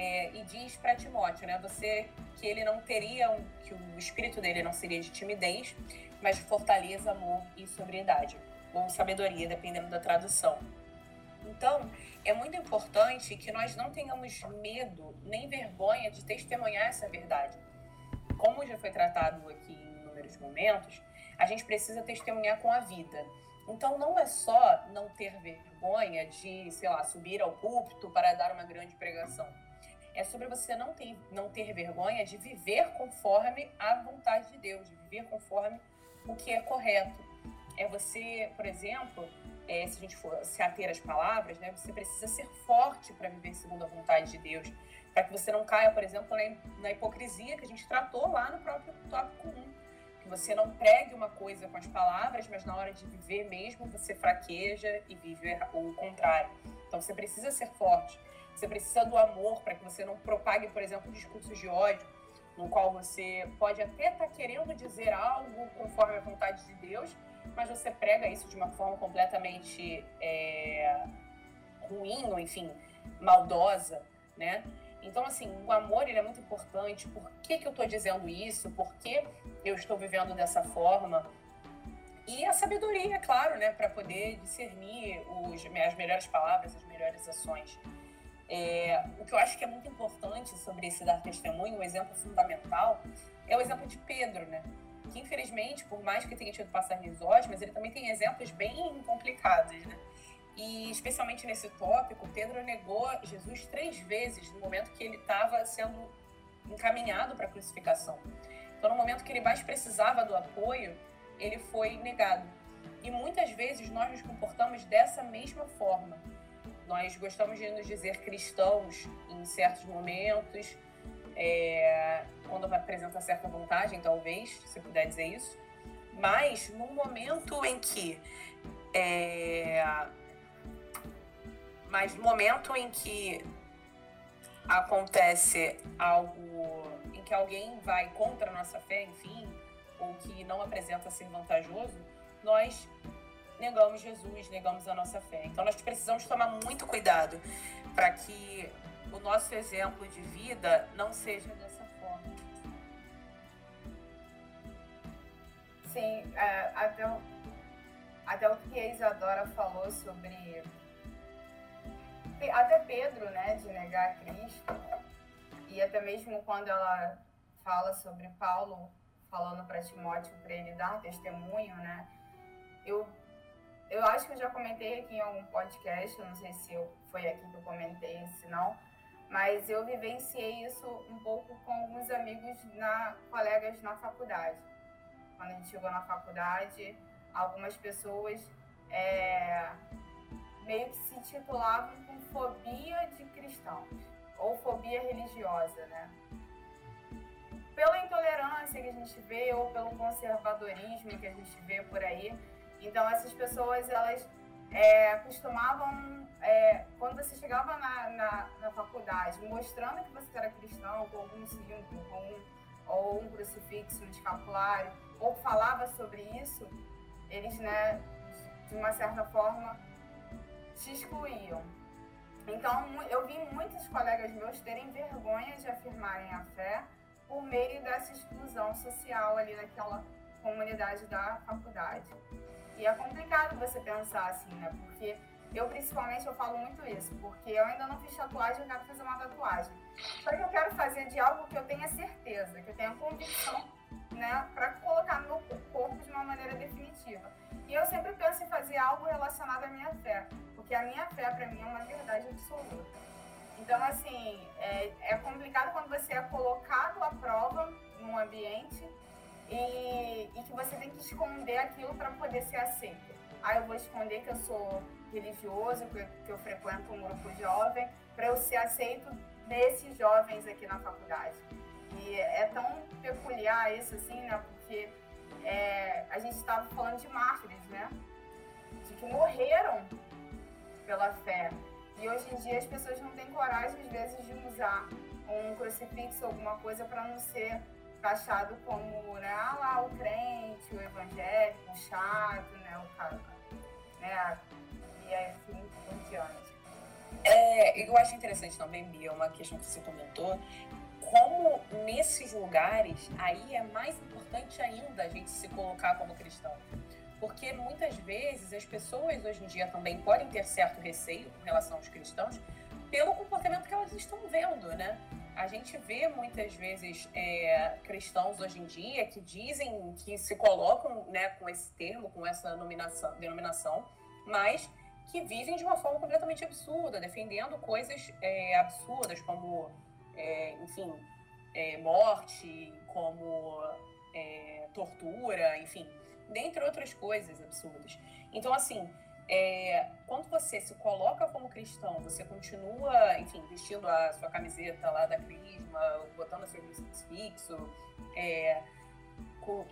É, e diz para Timóteo, né, você que ele não teria, que o espírito dele não seria de timidez, mas de fortaleza, amor e sobriedade, ou sabedoria, dependendo da tradução. Então, é muito importante que nós não tenhamos medo nem vergonha de testemunhar essa verdade. Como já foi tratado aqui em inúmeros momentos, a gente precisa testemunhar com a vida. Então, não é só não ter vergonha de, sei lá, subir ao púlpito para dar uma grande pregação. É sobre você não ter, não ter vergonha de viver conforme a vontade de Deus, de viver conforme o que é correto. É você, por exemplo, é, se a gente for se ater às palavras, né, você precisa ser forte para viver segundo a vontade de Deus, para que você não caia, por exemplo, na, na hipocrisia que a gente tratou lá no próprio tópico 1 que você não pregue uma coisa com as palavras, mas na hora de viver mesmo você fraqueja e vive o contrário. Então você precisa ser forte, você precisa do amor para que você não propague, por exemplo, discursos de ódio, no qual você pode até estar tá querendo dizer algo conforme a vontade de Deus, mas você prega isso de uma forma completamente é, ruim, ou enfim, maldosa, né? Então, assim, o amor ele é muito importante. Por que, que eu estou dizendo isso? Por que eu estou vivendo dessa forma? E a sabedoria, é claro, né? Para poder discernir os, as melhores palavras, as melhores ações. É, o que eu acho que é muito importante sobre esse dar testemunho, um exemplo fundamental, é o exemplo de Pedro, né? Que infelizmente, por mais que tenha tido passagens ótimas, ele também tem exemplos bem complicados, né? E especialmente nesse tópico, Pedro negou Jesus três vezes no momento que ele estava sendo encaminhado para a crucificação. Então, no momento que ele mais precisava do apoio, ele foi negado. E muitas vezes nós nos comportamos dessa mesma forma. Nós gostamos de nos dizer cristãos em certos momentos, é, quando apresenta certa vantagem, talvez, se puder dizer isso. Mas no momento em que é, mas no momento em que acontece algo em que alguém vai contra a nossa fé, enfim, ou que não apresenta ser vantajoso, nós negamos Jesus, negamos a nossa fé. Então nós precisamos tomar muito cuidado para que o nosso exemplo de vida não seja dessa forma. Sim, é, até, o, até o que a Isadora falou sobre até Pedro, né, de negar Cristo, e até mesmo quando ela fala sobre Paulo falando para Timóteo para ele dar testemunho, né, eu eu acho que eu já comentei aqui em algum podcast, não sei se eu, foi aqui que eu comentei, se não, mas eu vivenciei isso um pouco com alguns amigos, na, colegas na faculdade. Quando a gente chegou na faculdade, algumas pessoas é, meio que se titulavam com fobia de cristãos, ou fobia religiosa, né? Pela intolerância que a gente vê, ou pelo conservadorismo que a gente vê por aí. Então, essas pessoas, elas é, costumavam, é, quando você chegava na, na, na, faculdade, mostrando que você era cristão, com algum símbolo, com um, ou um crucifixo, um escapulário, ou falava sobre isso, eles, né, de uma certa forma, te excluíam. Então, eu vi muitos colegas meus terem vergonha de afirmarem a fé por meio dessa exclusão social ali naquela comunidade da faculdade. E é complicado você pensar assim, né? Porque eu, principalmente, eu falo muito isso, porque eu ainda não fiz tatuagem, eu quero fazer uma tatuagem. Só que eu quero fazer de algo que eu tenha certeza, que eu tenha convicção, né? Para colocar no meu corpo de uma maneira definitiva. E eu sempre penso em fazer algo relacionado à minha fé, porque a minha fé, para mim, é uma verdade absoluta. Então, assim, é, é complicado quando você é colocado à prova num ambiente e, e que você tem que esconder aquilo para poder ser aceito. Ah, eu vou esconder que eu sou religioso, que eu frequento um grupo jovem, para eu ser aceito desses jovens aqui na faculdade. E é tão peculiar isso, assim, né? Porque é, a gente estava falando de mártires, né? De que morreram pela fé. E hoje em dia as pessoas não têm coragem, às vezes, de usar um crucifixo, alguma coisa, para não ser taxado como, né, ah lá, o crente, o evangélico, o chato, né, o cara, né, e assim por diante. É, eu acho interessante também, Bia, uma questão que você comentou, como nesses lugares, aí é mais importante ainda a gente se colocar como cristão. Porque muitas vezes as pessoas hoje em dia também podem ter certo receio com relação aos cristãos pelo comportamento que elas estão vendo, né? A gente vê muitas vezes é, cristãos hoje em dia que dizem que se colocam né, com esse termo, com essa nominação, denominação, mas que vivem de uma forma completamente absurda, defendendo coisas é, absurdas como, é, enfim, é, morte, como é, tortura, enfim, dentre outras coisas absurdas. Então, assim, é, quando você se coloca como cristão, você continua, enfim, vestindo a sua camiseta lá da Crisma, botando seu crucifixo, é,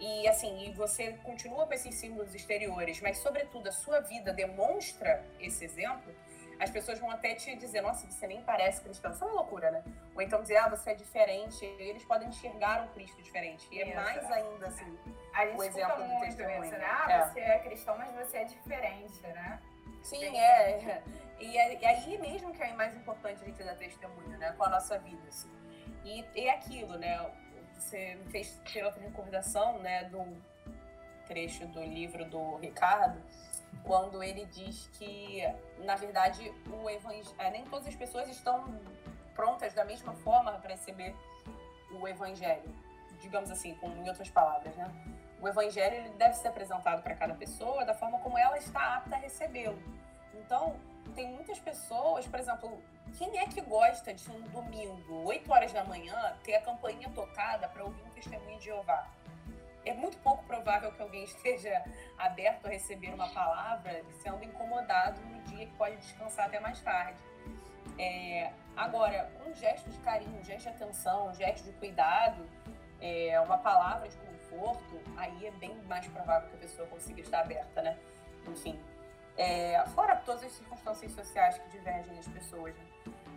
e assim, e você continua com esses símbolos exteriores, mas sobretudo a sua vida demonstra esse exemplo, as pessoas vão até te dizer, nossa, você nem parece cristão. Isso é uma loucura, né? Ou então dizer, ah, você é diferente. Eles podem enxergar um Cristo diferente. E é mais ainda, assim, a gente o exemplo do testemunho. Isso, né? Ah, é. você é cristão, mas você é diferente, né? Sim, é. E, é, e aí mesmo que é mais importante a gente dar testemunho, né? Com a nossa vida, assim. E, e é aquilo, né? Você me fez ter outra recordação, né? Do trecho do livro do Ricardo, quando ele diz que, na verdade, o evangel... É, nem todas as pessoas estão prontas da mesma forma para receber o evangelho, digamos assim, com, em outras palavras, né? O evangelho ele deve ser apresentado para cada pessoa da forma como ela está apta a recebê-lo. Então, tem muitas pessoas, por exemplo, quem é que gosta de um domingo, 8 horas da manhã, ter a campainha tocada para ouvir um testemunho de Jeová? É muito pouco provável que alguém esteja aberto a receber uma palavra sendo incomodado no dia que pode descansar até mais tarde. É, agora, um gesto de carinho, um gesto de atenção, um gesto de cuidado, é, uma palavra de conforto, aí é bem mais provável que a pessoa consiga estar aberta, né? Enfim, é, fora todas as circunstâncias sociais que divergem as pessoas, né?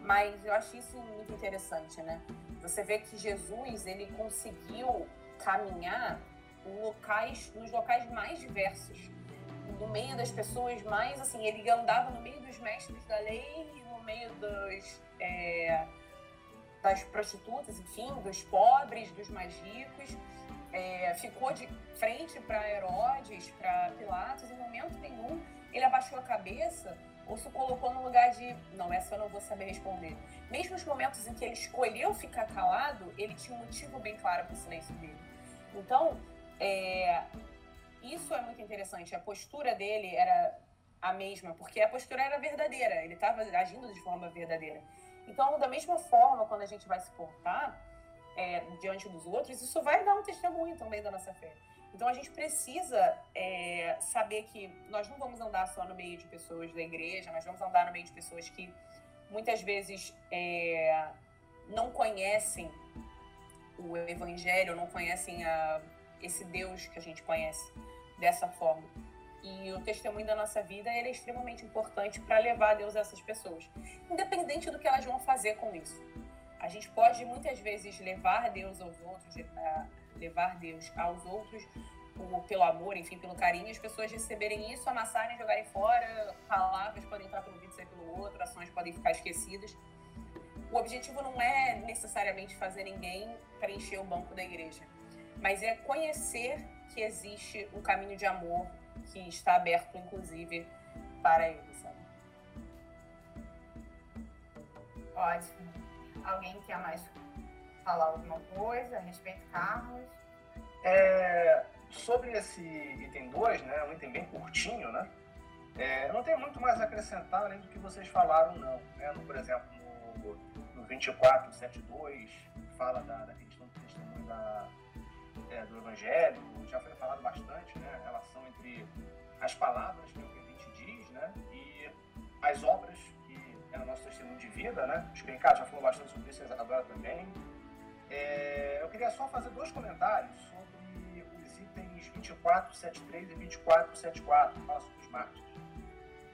Mas eu acho isso muito interessante, né? Você vê que Jesus, ele conseguiu caminhar locais, nos locais mais diversos, no meio das pessoas mais, assim, ele andava no meio dos mestres da lei, no meio dos, é, das prostitutas, enfim, dos pobres, dos mais ricos, é, ficou de frente para Herodes, para Pilatos, em momento nenhum ele abaixou a cabeça ou se colocou no lugar de, não, essa eu não vou saber responder. Mesmo os momentos em que ele escolheu ficar calado, ele tinha um motivo bem claro para o silêncio dele. Então, é, isso é muito interessante. A postura dele era a mesma, porque a postura era verdadeira, ele estava agindo de forma verdadeira. Então, da mesma forma, quando a gente vai se portar é, diante dos outros, isso vai dar um testemunho também da nossa fé. Então, a gente precisa é, saber que nós não vamos andar só no meio de pessoas da igreja, nós vamos andar no meio de pessoas que muitas vezes é, não conhecem o evangelho, não conhecem a esse Deus que a gente conhece dessa forma. E o testemunho da nossa vida é extremamente importante para levar Deus a essas pessoas, independente do que elas vão fazer com isso. A gente pode muitas vezes levar Deus aos outros, levar Deus aos outros pelo amor, enfim, pelo carinho, as pessoas receberem isso, amassarem, jogarem fora, palavras podem entrar pelo vídeo, sair pelo outro, ações podem ficar esquecidas. O objetivo não é necessariamente fazer ninguém preencher o banco da igreja mas é conhecer que existe um caminho de amor que está aberto, inclusive, para ele, sabe? Ótimo. Alguém quer mais falar alguma coisa a respeito, Carlos? É, sobre esse item 2, né, um item bem curtinho, né? É, não tem muito mais a acrescentar além do que vocês falaram, não. Né? No, por exemplo, no, no 24, 72, fala da, da questão do testemunho da, é, do Evangelho, já foi falado bastante, né, a relação entre as palavras, que é o que diz, né, e as obras, que é o nosso testemunho de vida, né, o Ricardo já falou bastante sobre isso, a Isadora também. É, eu queria só fazer dois comentários sobre os itens 2473 e 2474, que fala sobre os mártires.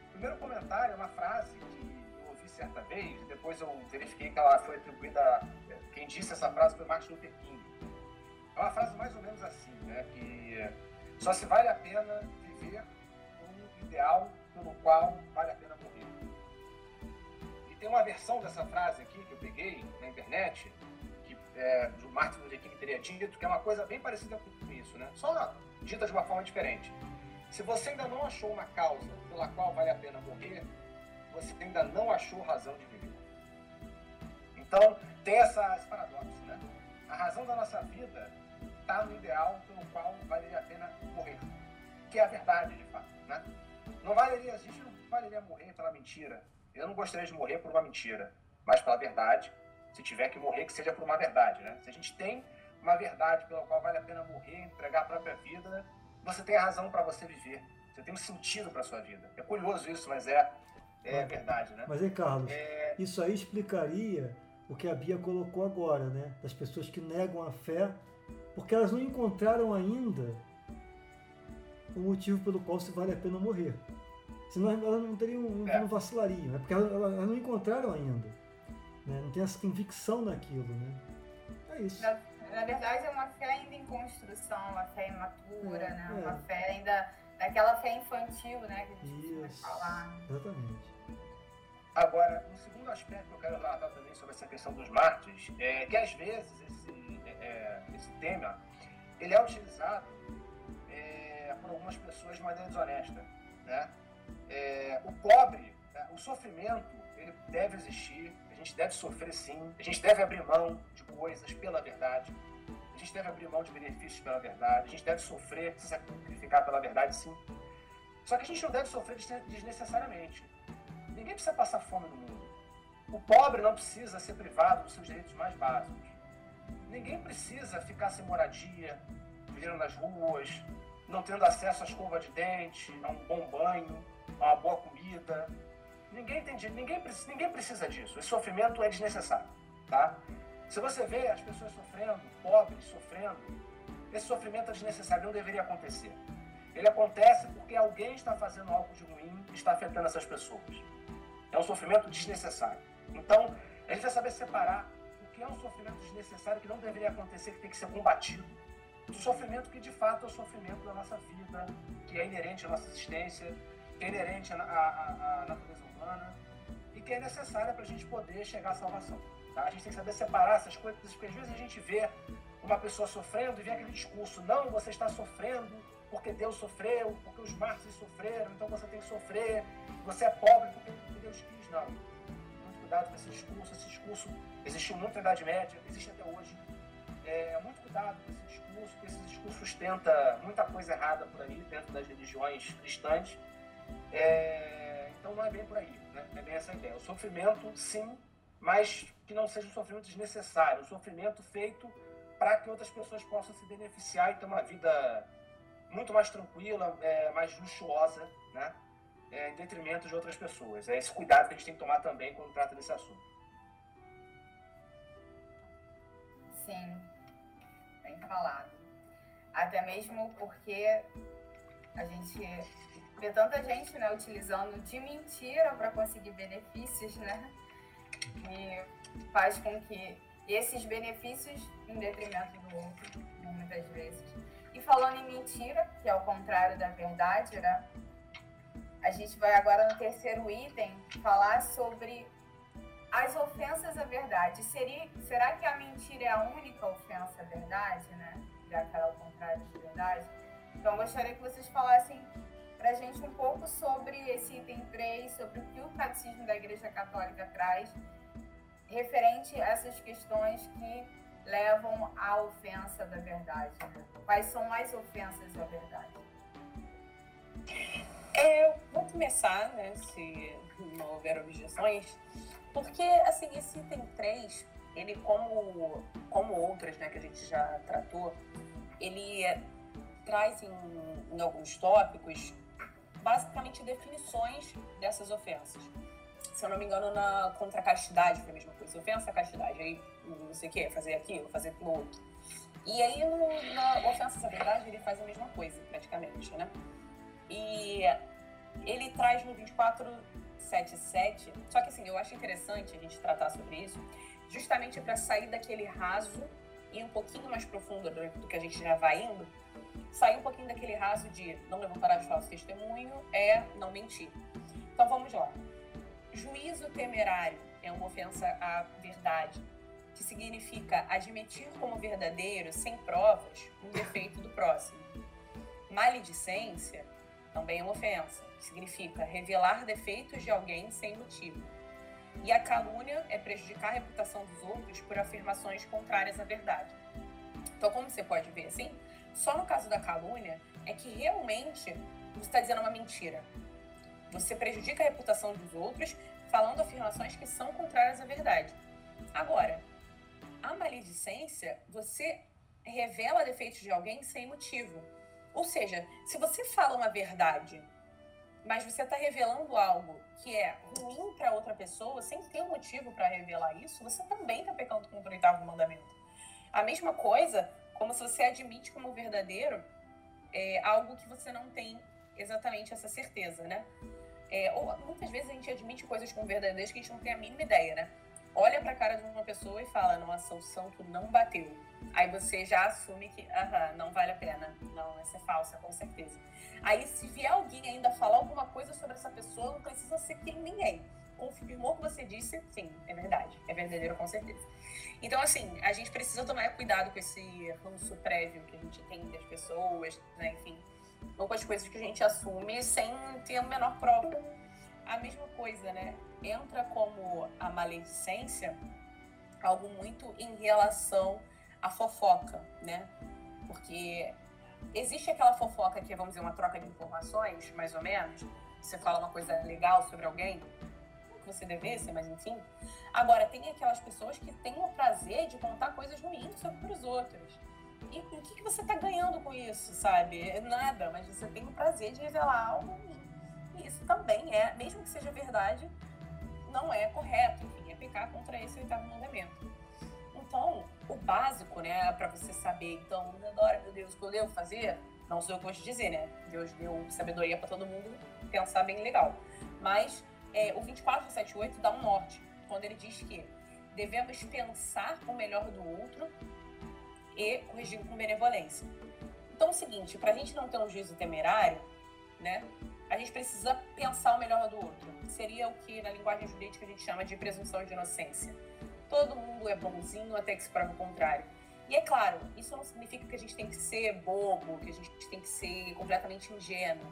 O primeiro comentário é uma frase que eu ouvi certa vez, depois eu verifiquei que ela foi atribuída, quem disse essa frase foi Martin Luther King. É uma frase mais ou menos assim, né, que só se vale a pena viver um ideal pelo qual vale a pena morrer. E tem uma versão dessa frase aqui que eu peguei na internet, que é, do Martin Luther King teria dito, que é uma coisa bem parecida com isso, né? Só dita de uma forma diferente. Se você ainda não achou uma causa pela qual vale a pena morrer, você ainda não achou razão de viver. Então, tem essa, esse paradoxo, né? A razão da nossa vida está no ideal pelo qual valeria a pena morrer, que é a verdade, de fato, né? Não valeria, a gente não valeria morrer pela mentira. Eu não gostaria de morrer por uma mentira, mas pela verdade. Se tiver que morrer, que seja por uma verdade, né? Se a gente tem uma verdade pela qual vale a pena morrer, entregar a própria vida, você tem a razão para você viver. Você tem um sentido para sua vida. É curioso isso, mas é, é verdade, né? Mas aí, Carlos, é... isso aí explicaria o que a Bia colocou agora, né? Das pessoas que negam a fé porque elas não encontraram ainda o motivo pelo qual se vale a pena morrer. Senão elas não teriam, não, é. vacilariam, é porque elas, elas, não encontraram ainda. Né? Não tem essa convicção naquilo, né? É isso. Na, na, verdade é uma fé ainda em construção, uma fé imatura, é, né? Uma é. fé ainda daquela fé infantil, né? Que a gente isso, falar. Exatamente. Agora, um segundo aspecto que eu quero relatar também sobre essa questão dos mártires é que às vezes esse, é, esse tema ele é utilizado é, por algumas pessoas de maneira desonesta. Né? É, o pobre, é, o sofrimento, ele deve existir, a gente deve sofrer sim, a gente deve abrir mão de coisas pela verdade, a gente deve abrir mão de benefícios pela verdade, a gente deve sofrer, se sacrificar pela verdade sim. Só que a gente não deve sofrer desnecessariamente. Ninguém precisa passar fome no mundo. O pobre não precisa ser privado dos seus direitos mais básicos. Ninguém precisa ficar sem moradia, vivendo nas ruas, não tendo acesso à escova de dente, a um bom banho, a uma boa comida. Ninguém, tem, ninguém, ninguém precisa disso. Esse sofrimento é desnecessário. Tá? Se você vê as pessoas sofrendo, pobres sofrendo, esse sofrimento é desnecessário, não deveria acontecer. Ele acontece porque alguém está fazendo algo de ruim e está afetando essas pessoas. É um sofrimento desnecessário. Então, a gente vai saber separar que é um sofrimento desnecessário que não deveria acontecer, que tem que ser combatido, do sofrimento que de fato é o sofrimento da nossa vida, que é inerente à nossa existência, que é inerente à, à, à natureza humana e que é necessária para a gente poder chegar à salvação. Tá? A gente tem que saber separar essas coisas, porque às vezes a gente vê uma pessoa sofrendo e vê aquele discurso: não, você está sofrendo porque Deus sofreu, porque os mártires sofreram, então você tem que sofrer, você é pobre porque Deus quis, não. Cuidado com esse discurso, esse discurso existiu muito na Idade Média, existe até hoje. É, muito cuidado com esse discurso, porque esse discurso sustenta muita coisa errada por aí, dentro das religiões cristãs. É, então não é bem por aí, né? é bem essa ideia. O sofrimento, sim, mas que não seja um sofrimento desnecessário, um sofrimento feito para que outras pessoas possam se beneficiar e ter uma vida muito mais tranquila, é, mais luxuosa, né? É, em detrimento de outras pessoas. É esse cuidado que a gente tem que tomar também quando trata desse assunto. Sim, bem falado. Até mesmo porque a gente vê tanta gente né, utilizando de mentira para conseguir benefícios, né? Que faz com que esses benefícios em detrimento do outro, muitas vezes. E falando em mentira, que é o contrário da verdade, né? A gente vai agora no terceiro item falar sobre as ofensas à verdade. Seria, será que a mentira é a única ofensa à verdade, né? Já que ela é o contrário da verdade? Então, gostaria que vocês falassem para a gente um pouco sobre esse item 3, sobre o que o Catecismo da Igreja Católica traz, referente a essas questões que levam à ofensa da verdade. Né? Quais são as ofensas à verdade? É, eu vou começar, né, se não houver objeções, porque, assim, esse item 3, ele como, como outras, né, que a gente já tratou, ele traz em, em alguns tópicos basicamente definições dessas ofensas. Se eu não me engano, na contra a castidade foi a mesma coisa. Ofensa à castidade, aí não sei o que, fazer aquilo, fazer aquilo outro. E aí no, na ofensa à verdade ele faz a mesma coisa, praticamente, né? E ele traz no 2477, só que assim, eu acho interessante a gente tratar sobre isso, justamente para sair daquele raso e um pouquinho mais profundo do que a gente já vai indo, sair um pouquinho daquele raso de não levantar de falso testemunho é não mentir. Então vamos lá. Juízo temerário é uma ofensa à verdade, que significa admitir como verdadeiro, sem provas, um defeito do próximo. Maledicência também é uma ofensa, significa revelar defeitos de alguém sem motivo. E a calúnia é prejudicar a reputação dos outros por afirmações contrárias à verdade. Então, como você pode ver assim, só no caso da calúnia é que realmente você está dizendo uma mentira. Você prejudica a reputação dos outros falando afirmações que são contrárias à verdade. Agora, a maledicência, você revela defeitos de alguém sem motivo. Ou seja, se você fala uma verdade, mas você está revelando algo que é ruim para outra pessoa, sem ter motivo para revelar isso, você também está pecando contra o oitavo mandamento. A mesma coisa como se você admite como verdadeiro é, algo que você não tem exatamente essa certeza, né? É, ou muitas vezes a gente admite coisas como verdadeiras que a gente não tem a mínima ideia, né? Olha para a cara de uma pessoa e fala, nossa, o santo não bateu. Aí você já assume que, aham, não vale a pena. Não, essa é falsa, com certeza. Aí se vier alguém ainda falar alguma coisa sobre essa pessoa, não precisa ser quem ninguém. Confirmou o que você disse, sim, é verdade. É verdadeiro, com certeza. Então, assim, a gente precisa tomar cuidado com esse ranço prévio que a gente tem das pessoas, né? Enfim, ou com as coisas que a gente assume sem ter a menor prova. A mesma coisa, né? Entra como a maledicência algo muito em relação à fofoca, né? Porque existe aquela fofoca que é, vamos dizer, uma troca de informações, mais ou menos. Você fala uma coisa legal sobre alguém, que você devesse, mas enfim. Agora, tem aquelas pessoas que têm o prazer de contar coisas ruins sobre os outros. E o que, que você está ganhando com isso, sabe? Nada, mas você tem o prazer de revelar algo ruim. E isso também é, mesmo que seja verdade, não é correto. Enfim, é pecar contra esse oitavo mandamento. Então, o básico, né, para você saber, então, agora, meu Deus, o que eu devo fazer? Não sou eu que vou te dizer, né? Deus deu sabedoria para todo mundo pensar bem legal. Mas é, o 2478 dá um norte, quando ele diz que devemos pensar o melhor do outro e corrigir com benevolência. Então é o seguinte, para a gente não ter um juízo temerário, né, a gente precisa pensar o melhor do outro. Seria o que na linguagem jurídica a gente chama de presunção de inocência. Todo mundo é bonzinho até que se prove o contrário. E é claro, isso não significa que a gente tem que ser bobo, que a gente tem que ser completamente ingênuo,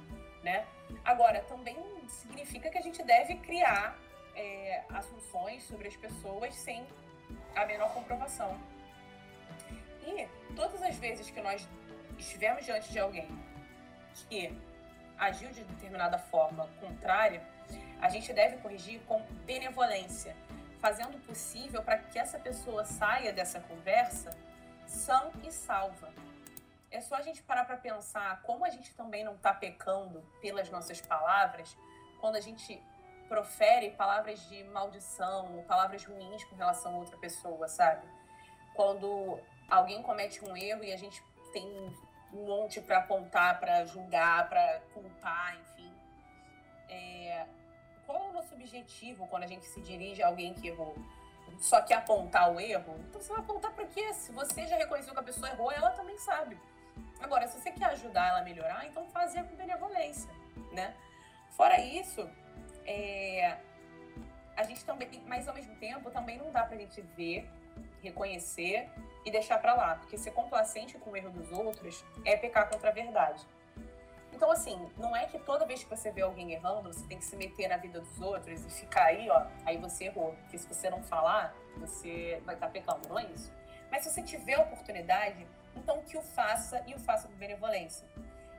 né? Agora, também significa que a gente deve criar é, assunções sobre as pessoas sem a menor comprovação. E todas as vezes que nós estivemos diante de alguém que agiu de determinada forma contrária, a gente deve corrigir com benevolência, fazendo o possível para que essa pessoa saia dessa conversa sã e salva. É só a gente parar para pensar como a gente também não está pecando pelas nossas palavras quando a gente profere palavras de maldição, palavras ruins com relação a outra pessoa, sabe? Quando alguém comete um erro e a gente tem um monte para apontar, para julgar, para culpar, enfim. É... Qual é o nosso objetivo quando a gente se dirige a alguém que errou? Só que apontar o erro? Então você vai apontar para quê? Se você já reconheceu que a pessoa errou, ela também sabe. Agora, se você quer ajudar ela a melhorar, então fazer com benevolência, né? Fora isso, é, a gente também, mas ao mesmo tempo, também não dá pra gente ver, reconhecer e deixar para lá, porque ser complacente com o erro dos outros é pecar contra a verdade. Então, assim, não é que toda vez que você vê alguém errando, você tem que se meter na vida dos outros e ficar aí, ó, aí você errou. Porque se você não falar, você vai estar tá pecando, não é isso? Mas se você tiver oportunidade, então que o faça e o faça com benevolência.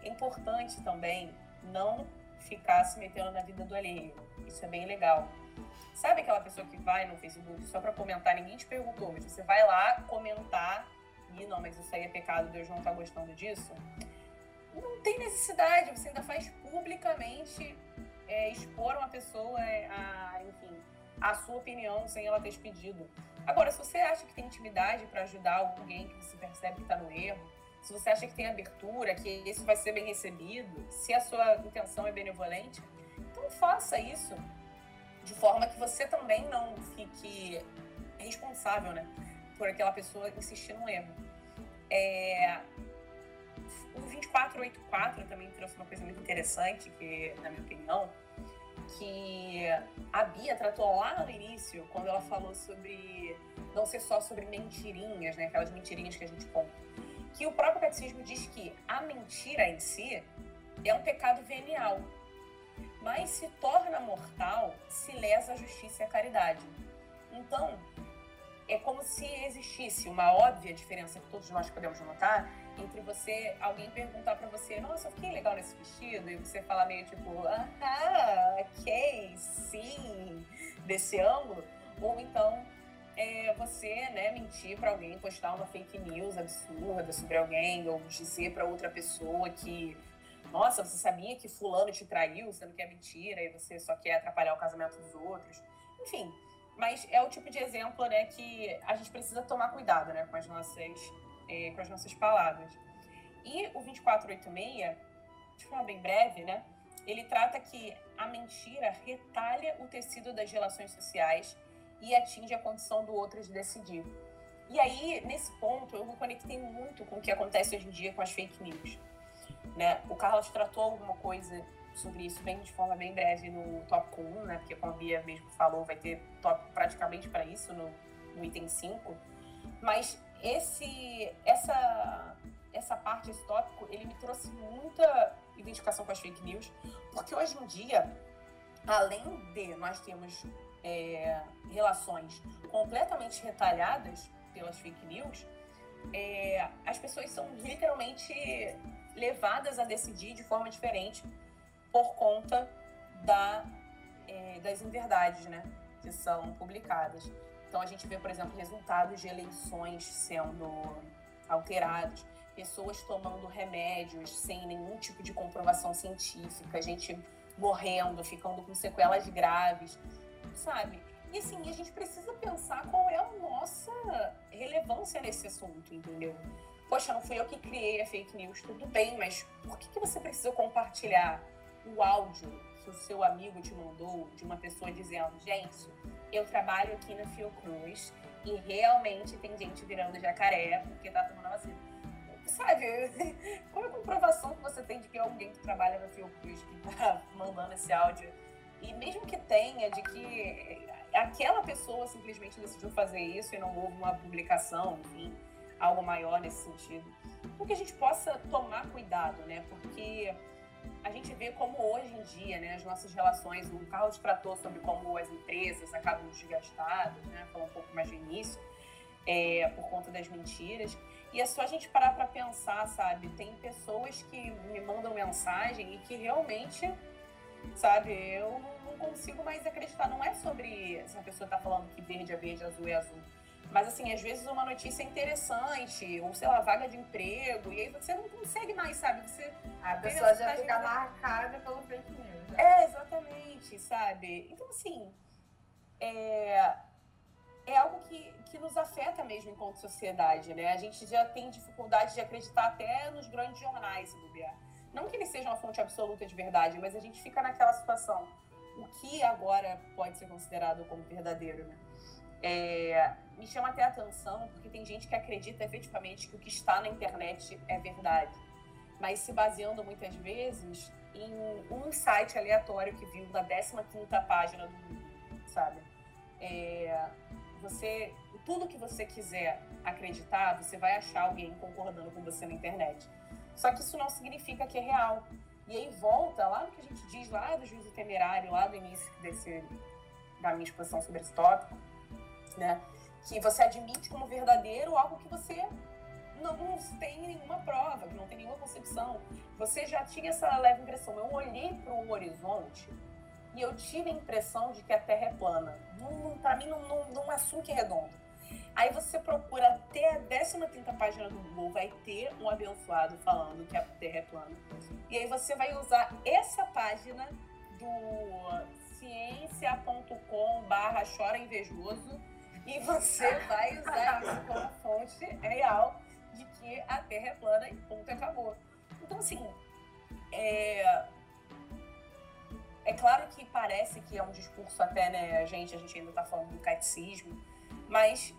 É importante também não ficar se metendo na vida do alheio. Isso é bem legal. Sabe aquela pessoa que vai no Facebook só para comentar, ninguém te perguntou, mas você vai lá comentar ih, não, mas isso aí é pecado, Deus não está gostando disso. Não tem necessidade, você ainda faz publicamente é, expor uma pessoa é, a, enfim, a sua opinião sem ela ter te pedido. Agora, se você acha que tem intimidade para ajudar alguém que você percebe que está no erro, se você acha que tem abertura, que isso vai ser bem recebido, se a sua intenção é benevolente, então faça isso de forma que você também não fique responsável, né, por aquela pessoa insistir no erro. É... O 2484 também trouxe uma coisa muito interessante, que, na minha opinião, que a Bia tratou lá no início, quando ela falou sobre não ser só sobre mentirinhas, né, aquelas mentirinhas que a gente conta que o próprio catecismo diz que a mentira em si é um pecado venial, mas se torna mortal se lesa a justiça e a caridade. Então, é como se existisse uma óbvia diferença que todos nós podemos notar entre você, alguém perguntar para você, nossa, eu fiquei legal nesse vestido, e você falar meio tipo, ah, ok, sim, desse ângulo, ou então é você né, mentir para alguém, postar uma fake news absurda sobre alguém, ou dizer para outra pessoa que, nossa, você sabia que fulano te traiu, sendo que é mentira, e você só quer atrapalhar o casamento dos outros. Enfim, mas é o tipo de exemplo né, que a gente precisa tomar cuidado né, com, as nossas, é, com as nossas palavras. E o 2486, de forma bem breve, né, ele trata que a mentira retalha o tecido das relações sociais e atinge a condição do outro de decidir. E aí, nesse ponto, eu me conectei muito com o que acontece hoje em dia com as fake news. Né? O Carlos tratou alguma coisa sobre isso bem de forma bem breve no tópico 1, né? Porque como a Bia mesmo falou, vai ter tópico praticamente para isso no, no, item 5. Mas esse, essa, essa parte, esse tópico, ele me trouxe muita identificação com as fake news, porque hoje em dia, além de nós termos é, relações completamente retalhadas pelas fake news, é, as pessoas são literalmente levadas a decidir de forma diferente por conta da, é, das inverdades né, que são publicadas. Então a gente vê, por exemplo, resultados de eleições sendo alterados, pessoas tomando remédios sem nenhum tipo de comprovação científica, gente morrendo, ficando com sequelas graves sabe? E assim, a gente precisa pensar qual é a nossa relevância nesse assunto, entendeu? Poxa, não fui eu que criei a fake news, tudo bem, mas por que, que você precisa compartilhar o áudio que o seu amigo te mandou de uma pessoa dizendo, gente, eu trabalho aqui na Fiocruz e realmente tem gente virando jacaré porque tá tomando vacina. Sabe, qual é a comprovação que você tem de que é alguém que trabalha na Fiocruz que tá mandando esse áudio? E mesmo que tenha de que aquela pessoa simplesmente decidiu fazer isso e não houve uma publicação, enfim, algo maior nesse sentido. Porque a gente possa tomar cuidado, né? Porque a gente vê como hoje em dia, né, as nossas relações, o Carlos tratou sobre como as empresas acabam desgastadas, né? Falou um pouco mais no início, é, por conta das mentiras. E é só a gente parar para pensar, sabe? Tem pessoas que me mandam mensagem e que realmente, sabe, eu não consigo mais acreditar. Não é sobre se a pessoa está falando que verde é verde, azul é azul. Mas, assim, às vezes uma notícia é interessante, ou sei lá, vaga de emprego, e aí você não consegue mais, sabe? Você, a pessoa já fica marcada pelo fake news. Né? É, exatamente, sabe? Então, assim, é, é algo que, que nos afeta mesmo enquanto sociedade, né? A gente já tem dificuldade de acreditar até nos grandes jornais, se bobear. Não que eles sejam uma fonte absoluta de verdade, mas a gente fica naquela situação o que agora pode ser considerado como verdadeiro, né? É, me chama até a atenção porque tem gente que acredita efetivamente que o que está na internet é verdade, mas se baseando muitas vezes em um site aleatório que viu na 15ª página do mundo, sabe? É, você, tudo que você quiser acreditar, você vai achar alguém concordando com você na internet. Só que isso não significa que é real. E aí volta lá no que a gente diz lá do juízo temerário, lá do início desse, da minha exposição sobre esse tópico, né? Que você admite como verdadeiro algo que você não tem nenhuma prova, que não tem nenhuma concepção. Você já tinha essa leve impressão. Eu olhei para o horizonte e eu tive a impressão de que a Terra é plana. Para mim, não, não, não é que é redondo. Aí você procura até a 15 página do Google, vai ter um abençoado falando que a Terra é plana. E aí você vai usar essa página do ciência.com barra chora invejoso e você vai usar isso como fonte real de que a Terra é plana e ponto acabou. Então, assim, é, é claro que parece que é um discurso até, né, a gente, a gente ainda está falando do catecismo, mas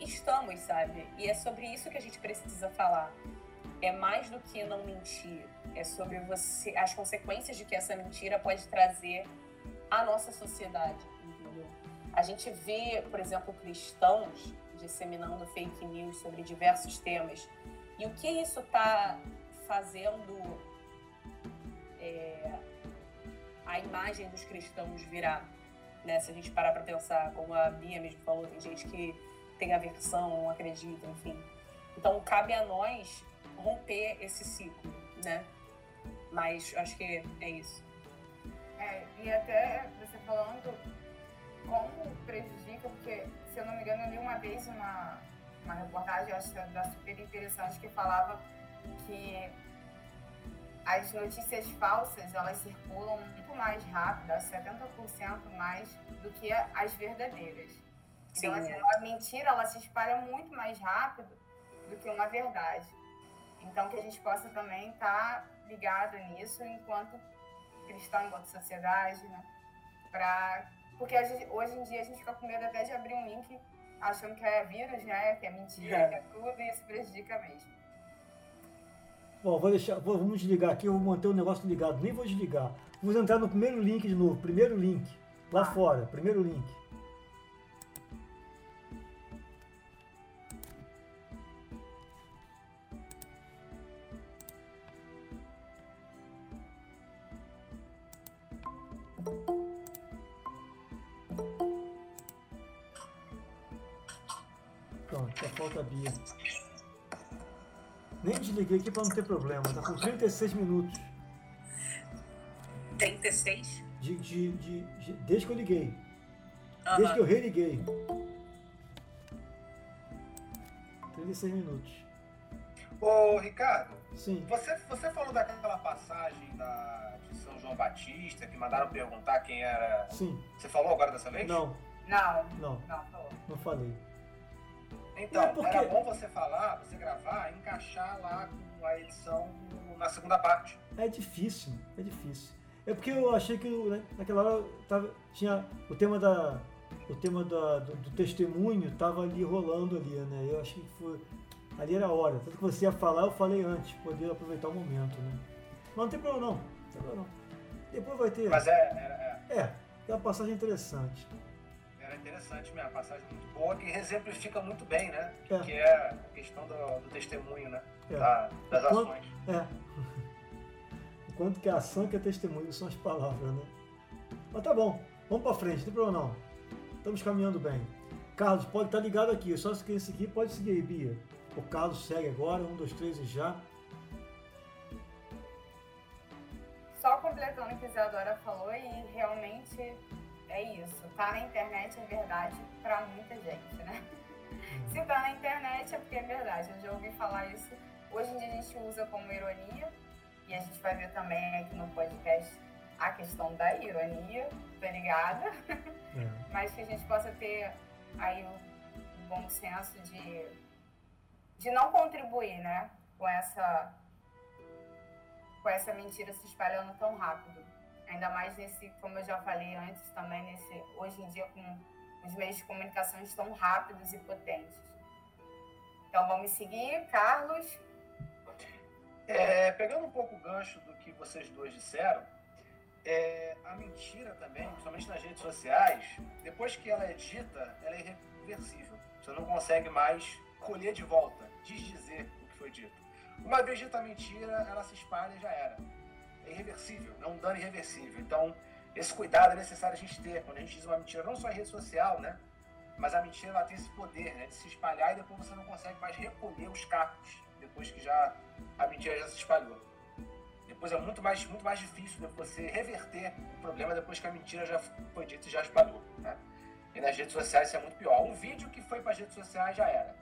estamos, sabe? E é sobre isso que a gente precisa falar. É mais do que não mentir, é sobre você as consequências de que essa mentira pode trazer à nossa sociedade? A gente vê, por exemplo, cristãos disseminando fake news sobre diversos temas. E o que isso está fazendo é, a imagem dos cristãos virar? Né? Se a gente parar para pensar, como a Bia mesmo falou, tem gente que tem aversão, não acredita, enfim. Então, cabe a nós romper esse ciclo, né? Mas acho que é isso. É, e até você falando como prejudica, porque, se eu não me engano, eu li uma vez uma, uma reportagem, acho que da super interessante, que falava que as notícias falsas, elas circulam muito mais rápido, 70% mais do que as verdadeiras. Então, assim, a mentira, ela se espalha muito mais rápido do que uma verdade. Então, que a gente possa também estar tá ligado nisso enquanto cristão, enquanto sociedade, né? Pra... Porque gente, hoje em dia a gente fica com medo até de abrir um link achando que é vírus, né? Que é mentira, é. que é tudo, e isso prejudica mesmo. Bom, vou deixar, vou, vamos desligar aqui, eu vou manter o negócio ligado, nem vou desligar. Vamos entrar no primeiro link de novo, primeiro link, lá ah. fora, primeiro link. Aqui para não ter problema. Tá com 36 minutos. 36? De, de, de, de desde que eu liguei. Desde que eu religuei. 36 minutos. Ô, Ricardo. Sim. Você, você falou daquela passagem da, de São João Batista que mandaram perguntar quem era. Sim. Você falou agora dessa vez? Não. Não. Não. Não, falou. Não falei. Então, é porque... era bom você falar, você gravar, encaixar lá com a edição na segunda parte. É difícil, é difícil. É porque eu achei que né, naquela hora tava, tinha o tema da o tema da, do, do, testemunho estava ali rolando ali, né? Eu achei que foi ali era a hora. Tanto que você ia falar, eu falei antes, poder aproveitar o momento, né? Mas não tem problema não, não tem problema não. Depois vai ter. Mas é, é, é. é uma passagem interessante interessante mesmo, a passagem muito boa que exemplifica muito bem, né? É. Que é a questão do, do testemunho, né? É. Da, das quanto, ações. É. o quanto que a ação que é testemunho são as palavras, né? Mas tá bom, vamos pra frente, não tem problema não. Estamos caminhando bem. Carlos, pode estar tá ligado aqui, só se quer seguir, pode seguir aí, Bia. O Carlos segue agora, um, dois, três e já. Só completando o que a Isadora falou, e realmente é isso. Tá na internet é verdade para muita gente, né? Uhum. Se tá na internet é porque é verdade. Eu já ouvi falar isso. Hoje em dia a gente usa como ironia e a gente vai ver também aqui no podcast a questão da ironia, tá ligada? É. Mas que a gente possa ter aí o, o bom senso de, de não contribuir, né? Com essa, com essa mentira se espalhando tão rápido. Ainda mais nesse, como eu já falei antes também, nesse, hoje em dia com os meios de comunicação estão rápidos e potentes. Então vamos seguir, Carlos. É, pegando um pouco o gancho do que vocês dois disseram, é, a mentira também, principalmente nas redes sociais, depois que ela é dita, ela é irreversível. Você não consegue mais colher de volta, desdizer o que foi dito. Uma vez dita a mentira, ela se espalha e já era irreversível, é um dano irreversível. Então, esse cuidado é necessário a gente ter quando a gente diz uma mentira, não só em rede social, né? Mas a mentira ela tem esse poder né, de se espalhar e depois você não consegue mais recolher os cacos depois que já a mentira já se espalhou. Depois é muito mais, muito mais difícil você reverter o problema depois que a mentira já foi dita e já espalhou. Né? E nas redes sociais isso é muito pior. Um vídeo que foi para as redes sociais já era.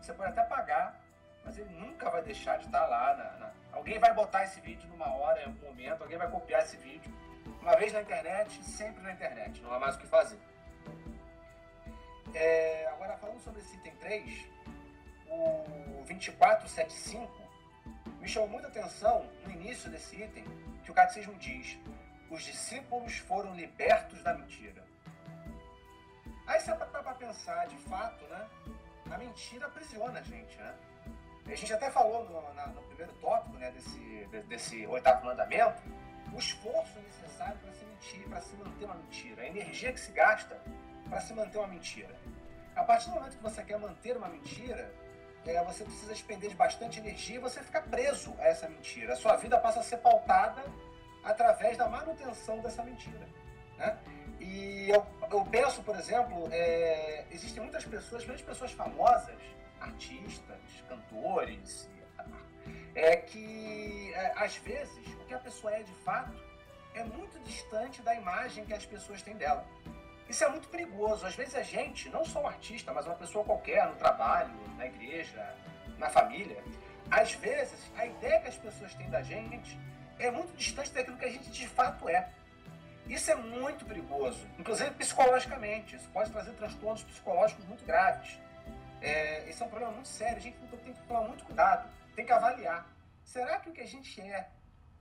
Você pode até pagar, mas ele nunca vai deixar de estar lá. Na, na... Alguém vai botar esse vídeo numa hora, em algum momento, alguém vai copiar esse vídeo. Uma vez na internet, sempre na internet, não há mais o que fazer. É, agora, falando sobre esse item 3, o 2475 me chamou muita atenção no início desse item, que o catecismo diz: os discípulos foram libertos da mentira. Aí você para para pensar, de fato, né? A mentira aprisiona a gente, né? A gente até falou no, na, no primeiro tópico né, desse, desse oitavo mandamento, o esforço necessário para se mentir, para se manter uma mentira, a energia que se gasta para se manter uma mentira. A partir do momento que você quer manter uma mentira, é, você precisa expender de bastante energia e você fica preso a essa mentira. A sua vida passa a ser pautada através da manutenção dessa mentira. Né? E eu, eu penso, por exemplo, é, existem muitas pessoas, muitas pessoas famosas, artistas, cantores, é que é, às vezes o que a pessoa é de fato é muito distante da imagem que as pessoas têm dela. Isso é muito perigoso. Às vezes a gente, não só um artista, mas uma pessoa qualquer, no trabalho, na igreja, na família, às vezes a ideia que as pessoas têm da gente é muito distante daquilo que a gente de fato é. Isso é muito perigoso, inclusive psicologicamente. Isso pode trazer transtornos psicológicos muito graves. É, esse é um problema muito sério. A gente tem que tomar muito cuidado, tem que avaliar. Será que o que a gente é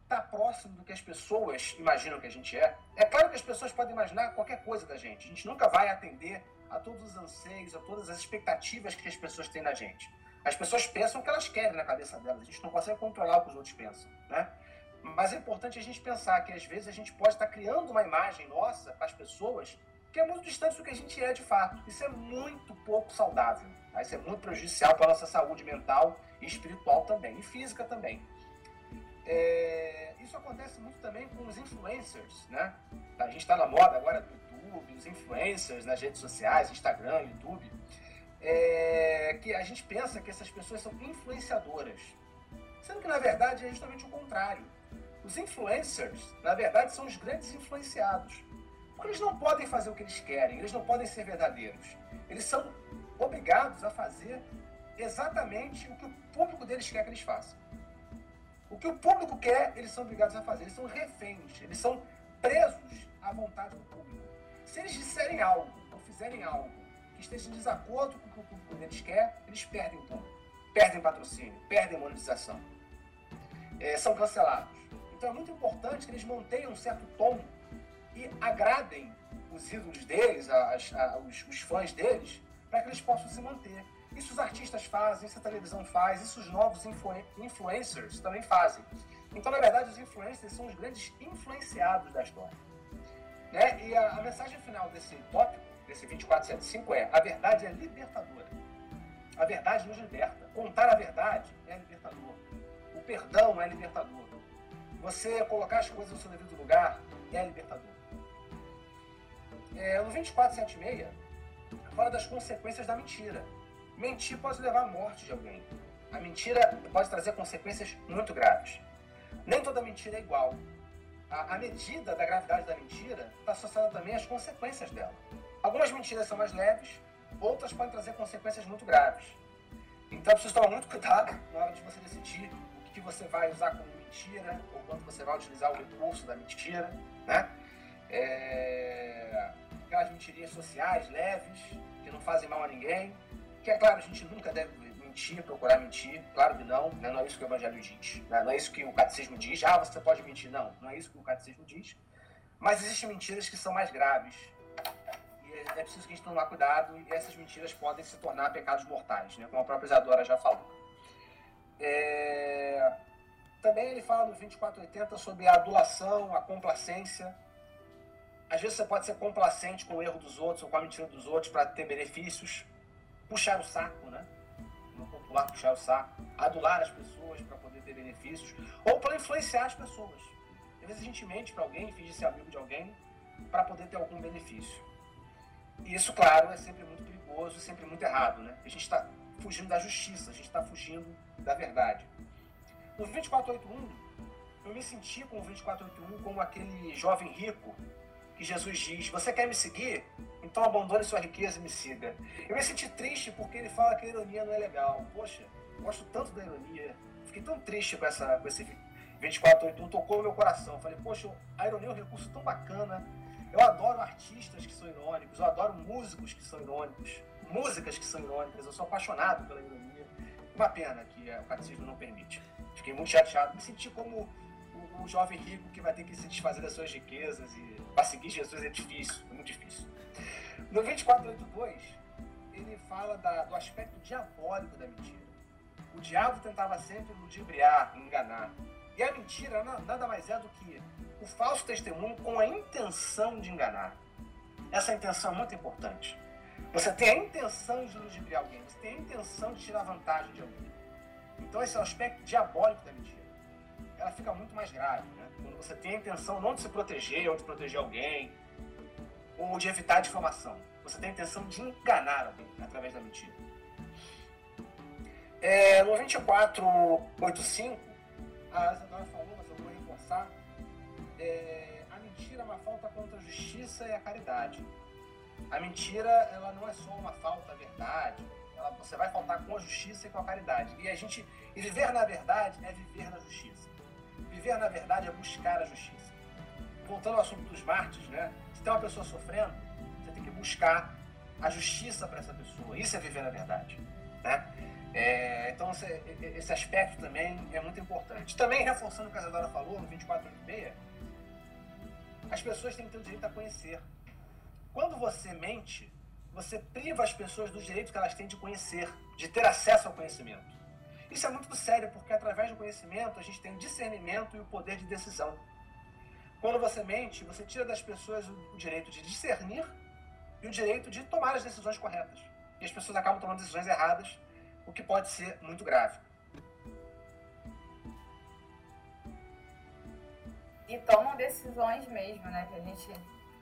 está próximo do que as pessoas imaginam que a gente é? É claro que as pessoas podem imaginar qualquer coisa da gente. A gente nunca vai atender a todos os anseios, a todas as expectativas que as pessoas têm da gente. As pessoas pensam o que elas querem na cabeça delas. A gente não consegue controlar o que os outros pensam, né? Mas é importante a gente pensar que às vezes a gente pode estar criando uma imagem nossa para as pessoas que é muito distante do que a gente é de fato. Isso é muito pouco saudável. Tá? Isso é muito prejudicial para a nossa saúde mental e espiritual também, e física também. É... isso acontece muito também com os influencers, né? A gente está na moda agora do YouTube, os influencers nas redes sociais, Instagram, YouTube, é... que a gente pensa que essas pessoas são influenciadoras, sendo que na verdade é justamente o contrário. Os influencers, na verdade, são os grandes influenciados. Porque eles não podem fazer o que eles querem, eles não podem ser verdadeiros. Eles são obrigados a fazer exatamente o que o público deles quer que eles façam. O que o público quer, eles são obrigados a fazer. Eles são reféns, eles são presos à vontade do público. Se eles disserem algo ou fizerem algo que esteja em desacordo com o que o público deles quer, eles perdem o público, perdem patrocínio, perdem monetização. É, são cancelados. Então é muito importante que eles mantenham um certo tom e agradem os ídolos deles, as, a, os, os fãs deles, para que eles possam se manter. Isso os artistas fazem, isso a televisão faz, isso os novos influ influencers também fazem. Então, na verdade, os influencers são os grandes influenciados da história. Né? E a, a mensagem final desse tópico, desse 2475, é: a verdade é libertadora. A verdade nos liberta. Contar a verdade é libertador. O perdão é libertador. Você colocar as coisas no seu devido lugar é libertador. É, no 2476, fala das consequências da mentira. Mentir pode levar à morte de alguém. A mentira pode trazer consequências muito graves. Nem toda mentira é igual. A, a medida da gravidade da mentira está associada também às consequências dela. Algumas mentiras são mais leves, outras podem trazer consequências muito graves. Então preciso tomar muito cuidado na hora de você decidir o que você vai usar como mentira, ou quanto você vai utilizar o recurso da mentira, né? É... Aquelas mentirinhas sociais, leves, que não fazem mal a ninguém. Que é claro, a gente nunca deve mentir, procurar mentir, claro que não, né? não é isso que o Evangelho diz, né? não é isso que o Catecismo diz, ah, você pode mentir, não, não é isso que o Catecismo diz. Mas existem mentiras que são mais graves, e é, é preciso que a gente tomar cuidado, e essas mentiras podem se tornar pecados mortais, né? como a própria Isadora já falou. É... Também ele fala no 2480 sobre a adulação, a complacência. Às vezes você pode ser complacente com o erro dos outros ou com a mentira dos outros para ter benefícios. Puxar o saco, né? No popular, puxar o saco. Adular as pessoas para poder ter benefícios. Ou para influenciar as pessoas. Às vezes a gente mente para alguém, finge ser amigo de alguém para poder ter algum benefício. E isso, claro, é sempre muito perigoso sempre muito errado, né? A gente está fugindo da justiça, a gente está fugindo da verdade. No 2481, eu me senti com o 2481 como aquele jovem rico que Jesus diz: Você quer me seguir? Então abandone sua riqueza e me siga. Eu me senti triste porque ele fala que a ironia não é legal. Poxa, gosto tanto da ironia. Fiquei tão triste com, essa, com esse 2481, tocou meu coração. Falei, poxa, a ironia é um recurso tão bacana. Eu adoro artistas que são irônicos, eu adoro músicos que são irônicos, músicas que são irônicas. Eu sou apaixonado pela ironia. Uma pena que o catecismo não permite. Fiquei muito chateado. Me senti como o, jovem rico que vai ter que se desfazer das suas riquezas e para seguir Jesus é difícil, é muito difícil. No 2482, ele fala da, do aspecto diabólico da mentira. O diabo tentava sempre ludibriar, enganar. E a mentira nada mais é do que o falso testemunho com a intenção de enganar. Essa intenção é muito importante. Você tem a intenção de ludibriar alguém, você tem a intenção de tirar vantagem de alguém. Então esse é o aspecto diabólico da mentira. Ela fica muito mais grave, né? Quando você tem a intenção não de se proteger ou de proteger alguém, ou de evitar difamação. Você tem a intenção de enganar alguém através da mentira. É, no 2485, a Isadora falou, mas eu vou reforçar, é, a mentira é uma falta contra a justiça e a caridade. A mentira, ela não é só uma falta à verdade, ela, você vai faltar com a justiça e com a caridade. E a gente, e viver na verdade é viver na justiça. Viver na verdade é buscar a justiça. Voltando ao assunto dos mártires, né? Se tem uma pessoa sofrendo, você tem que buscar a justiça para essa pessoa. Isso é viver na verdade, né? É, então, esse, esse, aspecto também é muito importante. Também, reforçando o que a Isadora falou no 2486, as pessoas têm que ter o direito a conhecer. Quando você mente, você priva as pessoas do direito que elas têm de conhecer, de ter acesso ao conhecimento. Isso é muito sério, porque através do conhecimento a gente tem o discernimento e o poder de decisão. Quando você mente, você tira das pessoas o direito de discernir e o direito de tomar as decisões corretas. E as pessoas acabam tomando decisões erradas o que pode ser muito grave. E tomam decisões mesmo, né? Que a gente,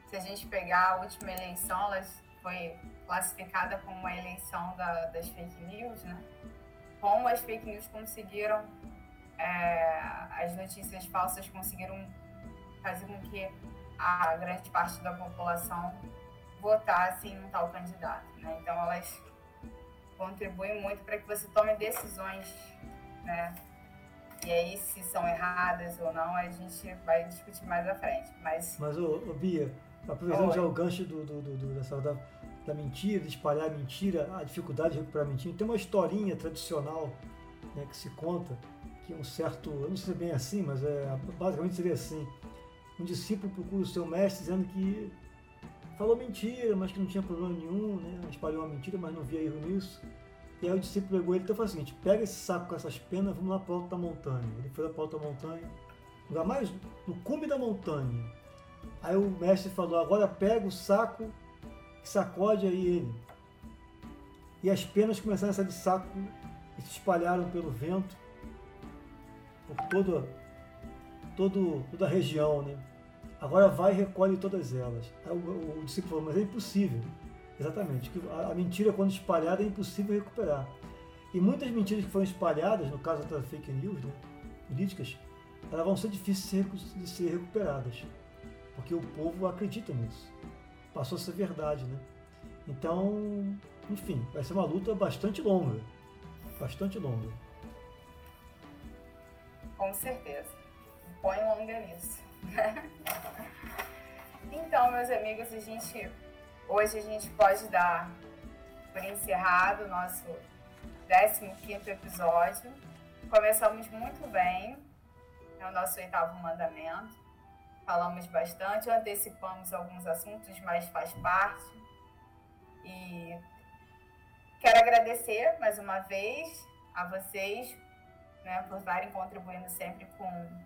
se a gente pegar a última eleição, ela foi classificada como uma eleição da, das fake news, né? Como as fake news conseguiram, é, as notícias falsas conseguiram fazer com que a grande parte da população votasse em um tal candidato, né? Então elas contribui muito para que você tome decisões, né? E aí, se são erradas ou não, a gente vai discutir mais à frente. Mas, Mas ô, ô Bia, aproveitando já o gancho do, do, do, do dessa, da, da mentira, de espalhar a mentira, a dificuldade de recuperar a mentira, tem uma historinha tradicional né, que se conta que um certo, eu não sei se é bem assim, mas é, basicamente seria assim, um discípulo procura o seu mestre dizendo que falou mentira, mas que não tinha problema nenhum, né? espalhou uma mentira, mas não via erro nisso. E aí o discípulo pegou ele então falou o seguinte: pega esse saco com essas penas, vamos lá para alto da montanha. Ele foi lá para alto da montanha, lugar mais no cume da montanha. Aí o mestre falou: agora pega o saco sacode aí ele. E as penas começaram a sair de saco e se espalharam pelo vento por toda, todo, toda a região, né? Agora vai e recolhe todas elas. O, o, o discípulo falou, mas é impossível. Exatamente. A, a, mentira, quando espalhada, é impossível recuperar. E muitas mentiras que foram espalhadas, no caso das fake news, né, políticas, elas vão ser difíceis de ser recuperadas. Porque o povo acredita nisso. Passou a ser verdade, né? Então, enfim, vai ser uma luta bastante longa. Bastante longa. Com certeza. Põe longa nisso. então, meus amigos, a gente hoje a gente pode dar por encerrado o nosso 15 episódio. Começamos muito bem, é o nosso oitavo mandamento. Falamos bastante, antecipamos alguns assuntos, mas faz parte. E quero agradecer mais uma vez a vocês né, por estarem contribuindo sempre com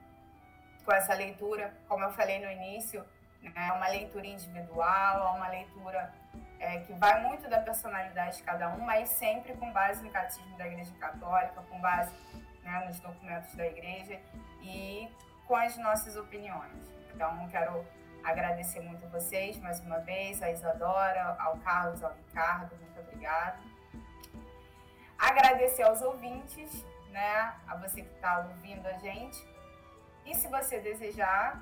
com essa leitura, como eu falei no início, né, é uma leitura individual, é uma leitura é, que vai muito da personalidade de cada um, mas sempre com base no catecismo da Igreja Católica, com base né, nos documentos da Igreja e com as nossas opiniões. Então, quero agradecer muito a vocês mais uma vez, a Isadora, ao Carlos, ao Ricardo, muito obrigada. Agradecer aos ouvintes, né, a você que está ouvindo a gente e se você desejar,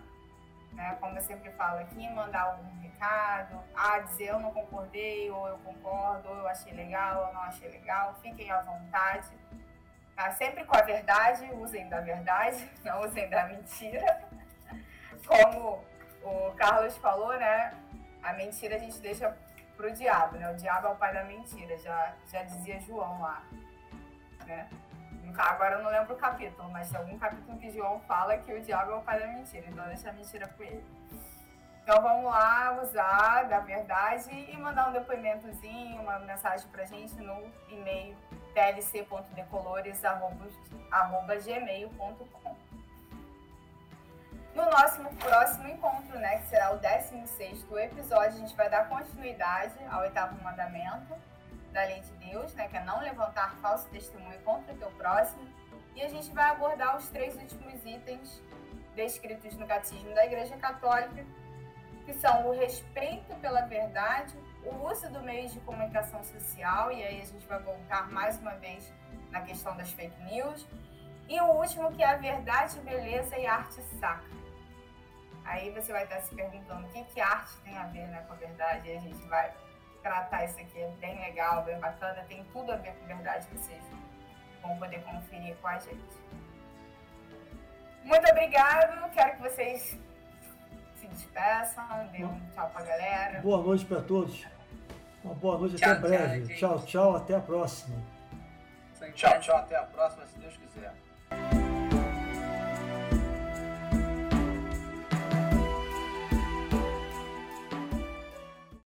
né? Como eu sempre falo aqui, mandar algum recado, ah, dizer eu não concordei, ou eu concordo, ou eu achei legal, ou não achei legal, fiquem à vontade. Tá? Sempre com a verdade, usem da verdade, não usem da mentira. Como o Carlos falou, né? A mentira a gente deixa pro diabo, né? O diabo é o pai da mentira, já, já dizia João lá, né? Agora eu não lembro o capítulo, mas tem algum capítulo que João fala que o diabo é o pai da mentira, então deixa a mentira com ele. Então vamos lá usar da verdade e mandar um depoimentozinho, uma mensagem pra gente no e-mail tlc.decolores.gmail.com No nosso próximo encontro, né, que será o 16º episódio, a gente vai dar continuidade ao oitavo mandamento da lei de Deus, né, que é não levantar falso testemunho contra o teu próximo. E a gente vai abordar os três últimos itens descritos no Catecismo da Igreja Católica, que são o respeito pela verdade, o uso do meio de comunicação social, e aí a gente vai voltar mais uma vez na questão das fake news, e o último que é a verdade, beleza e arte sacra. Aí você vai estar se perguntando o que, que arte tem a ver né, com a verdade, e a gente vai tratar isso aqui, é bem legal, bem bacana, tem tudo a ver com verdade, vocês vão poder conferir com a gente. Muito obrigado, quero que vocês se despeçam, dê um tchau pra galera. Boa noite para todos. Uma boa noite, Tchau, até breve. tchau, Tchau, tchau, até a próxima. Tchau, tchau, até a próxima, se Deus quiser.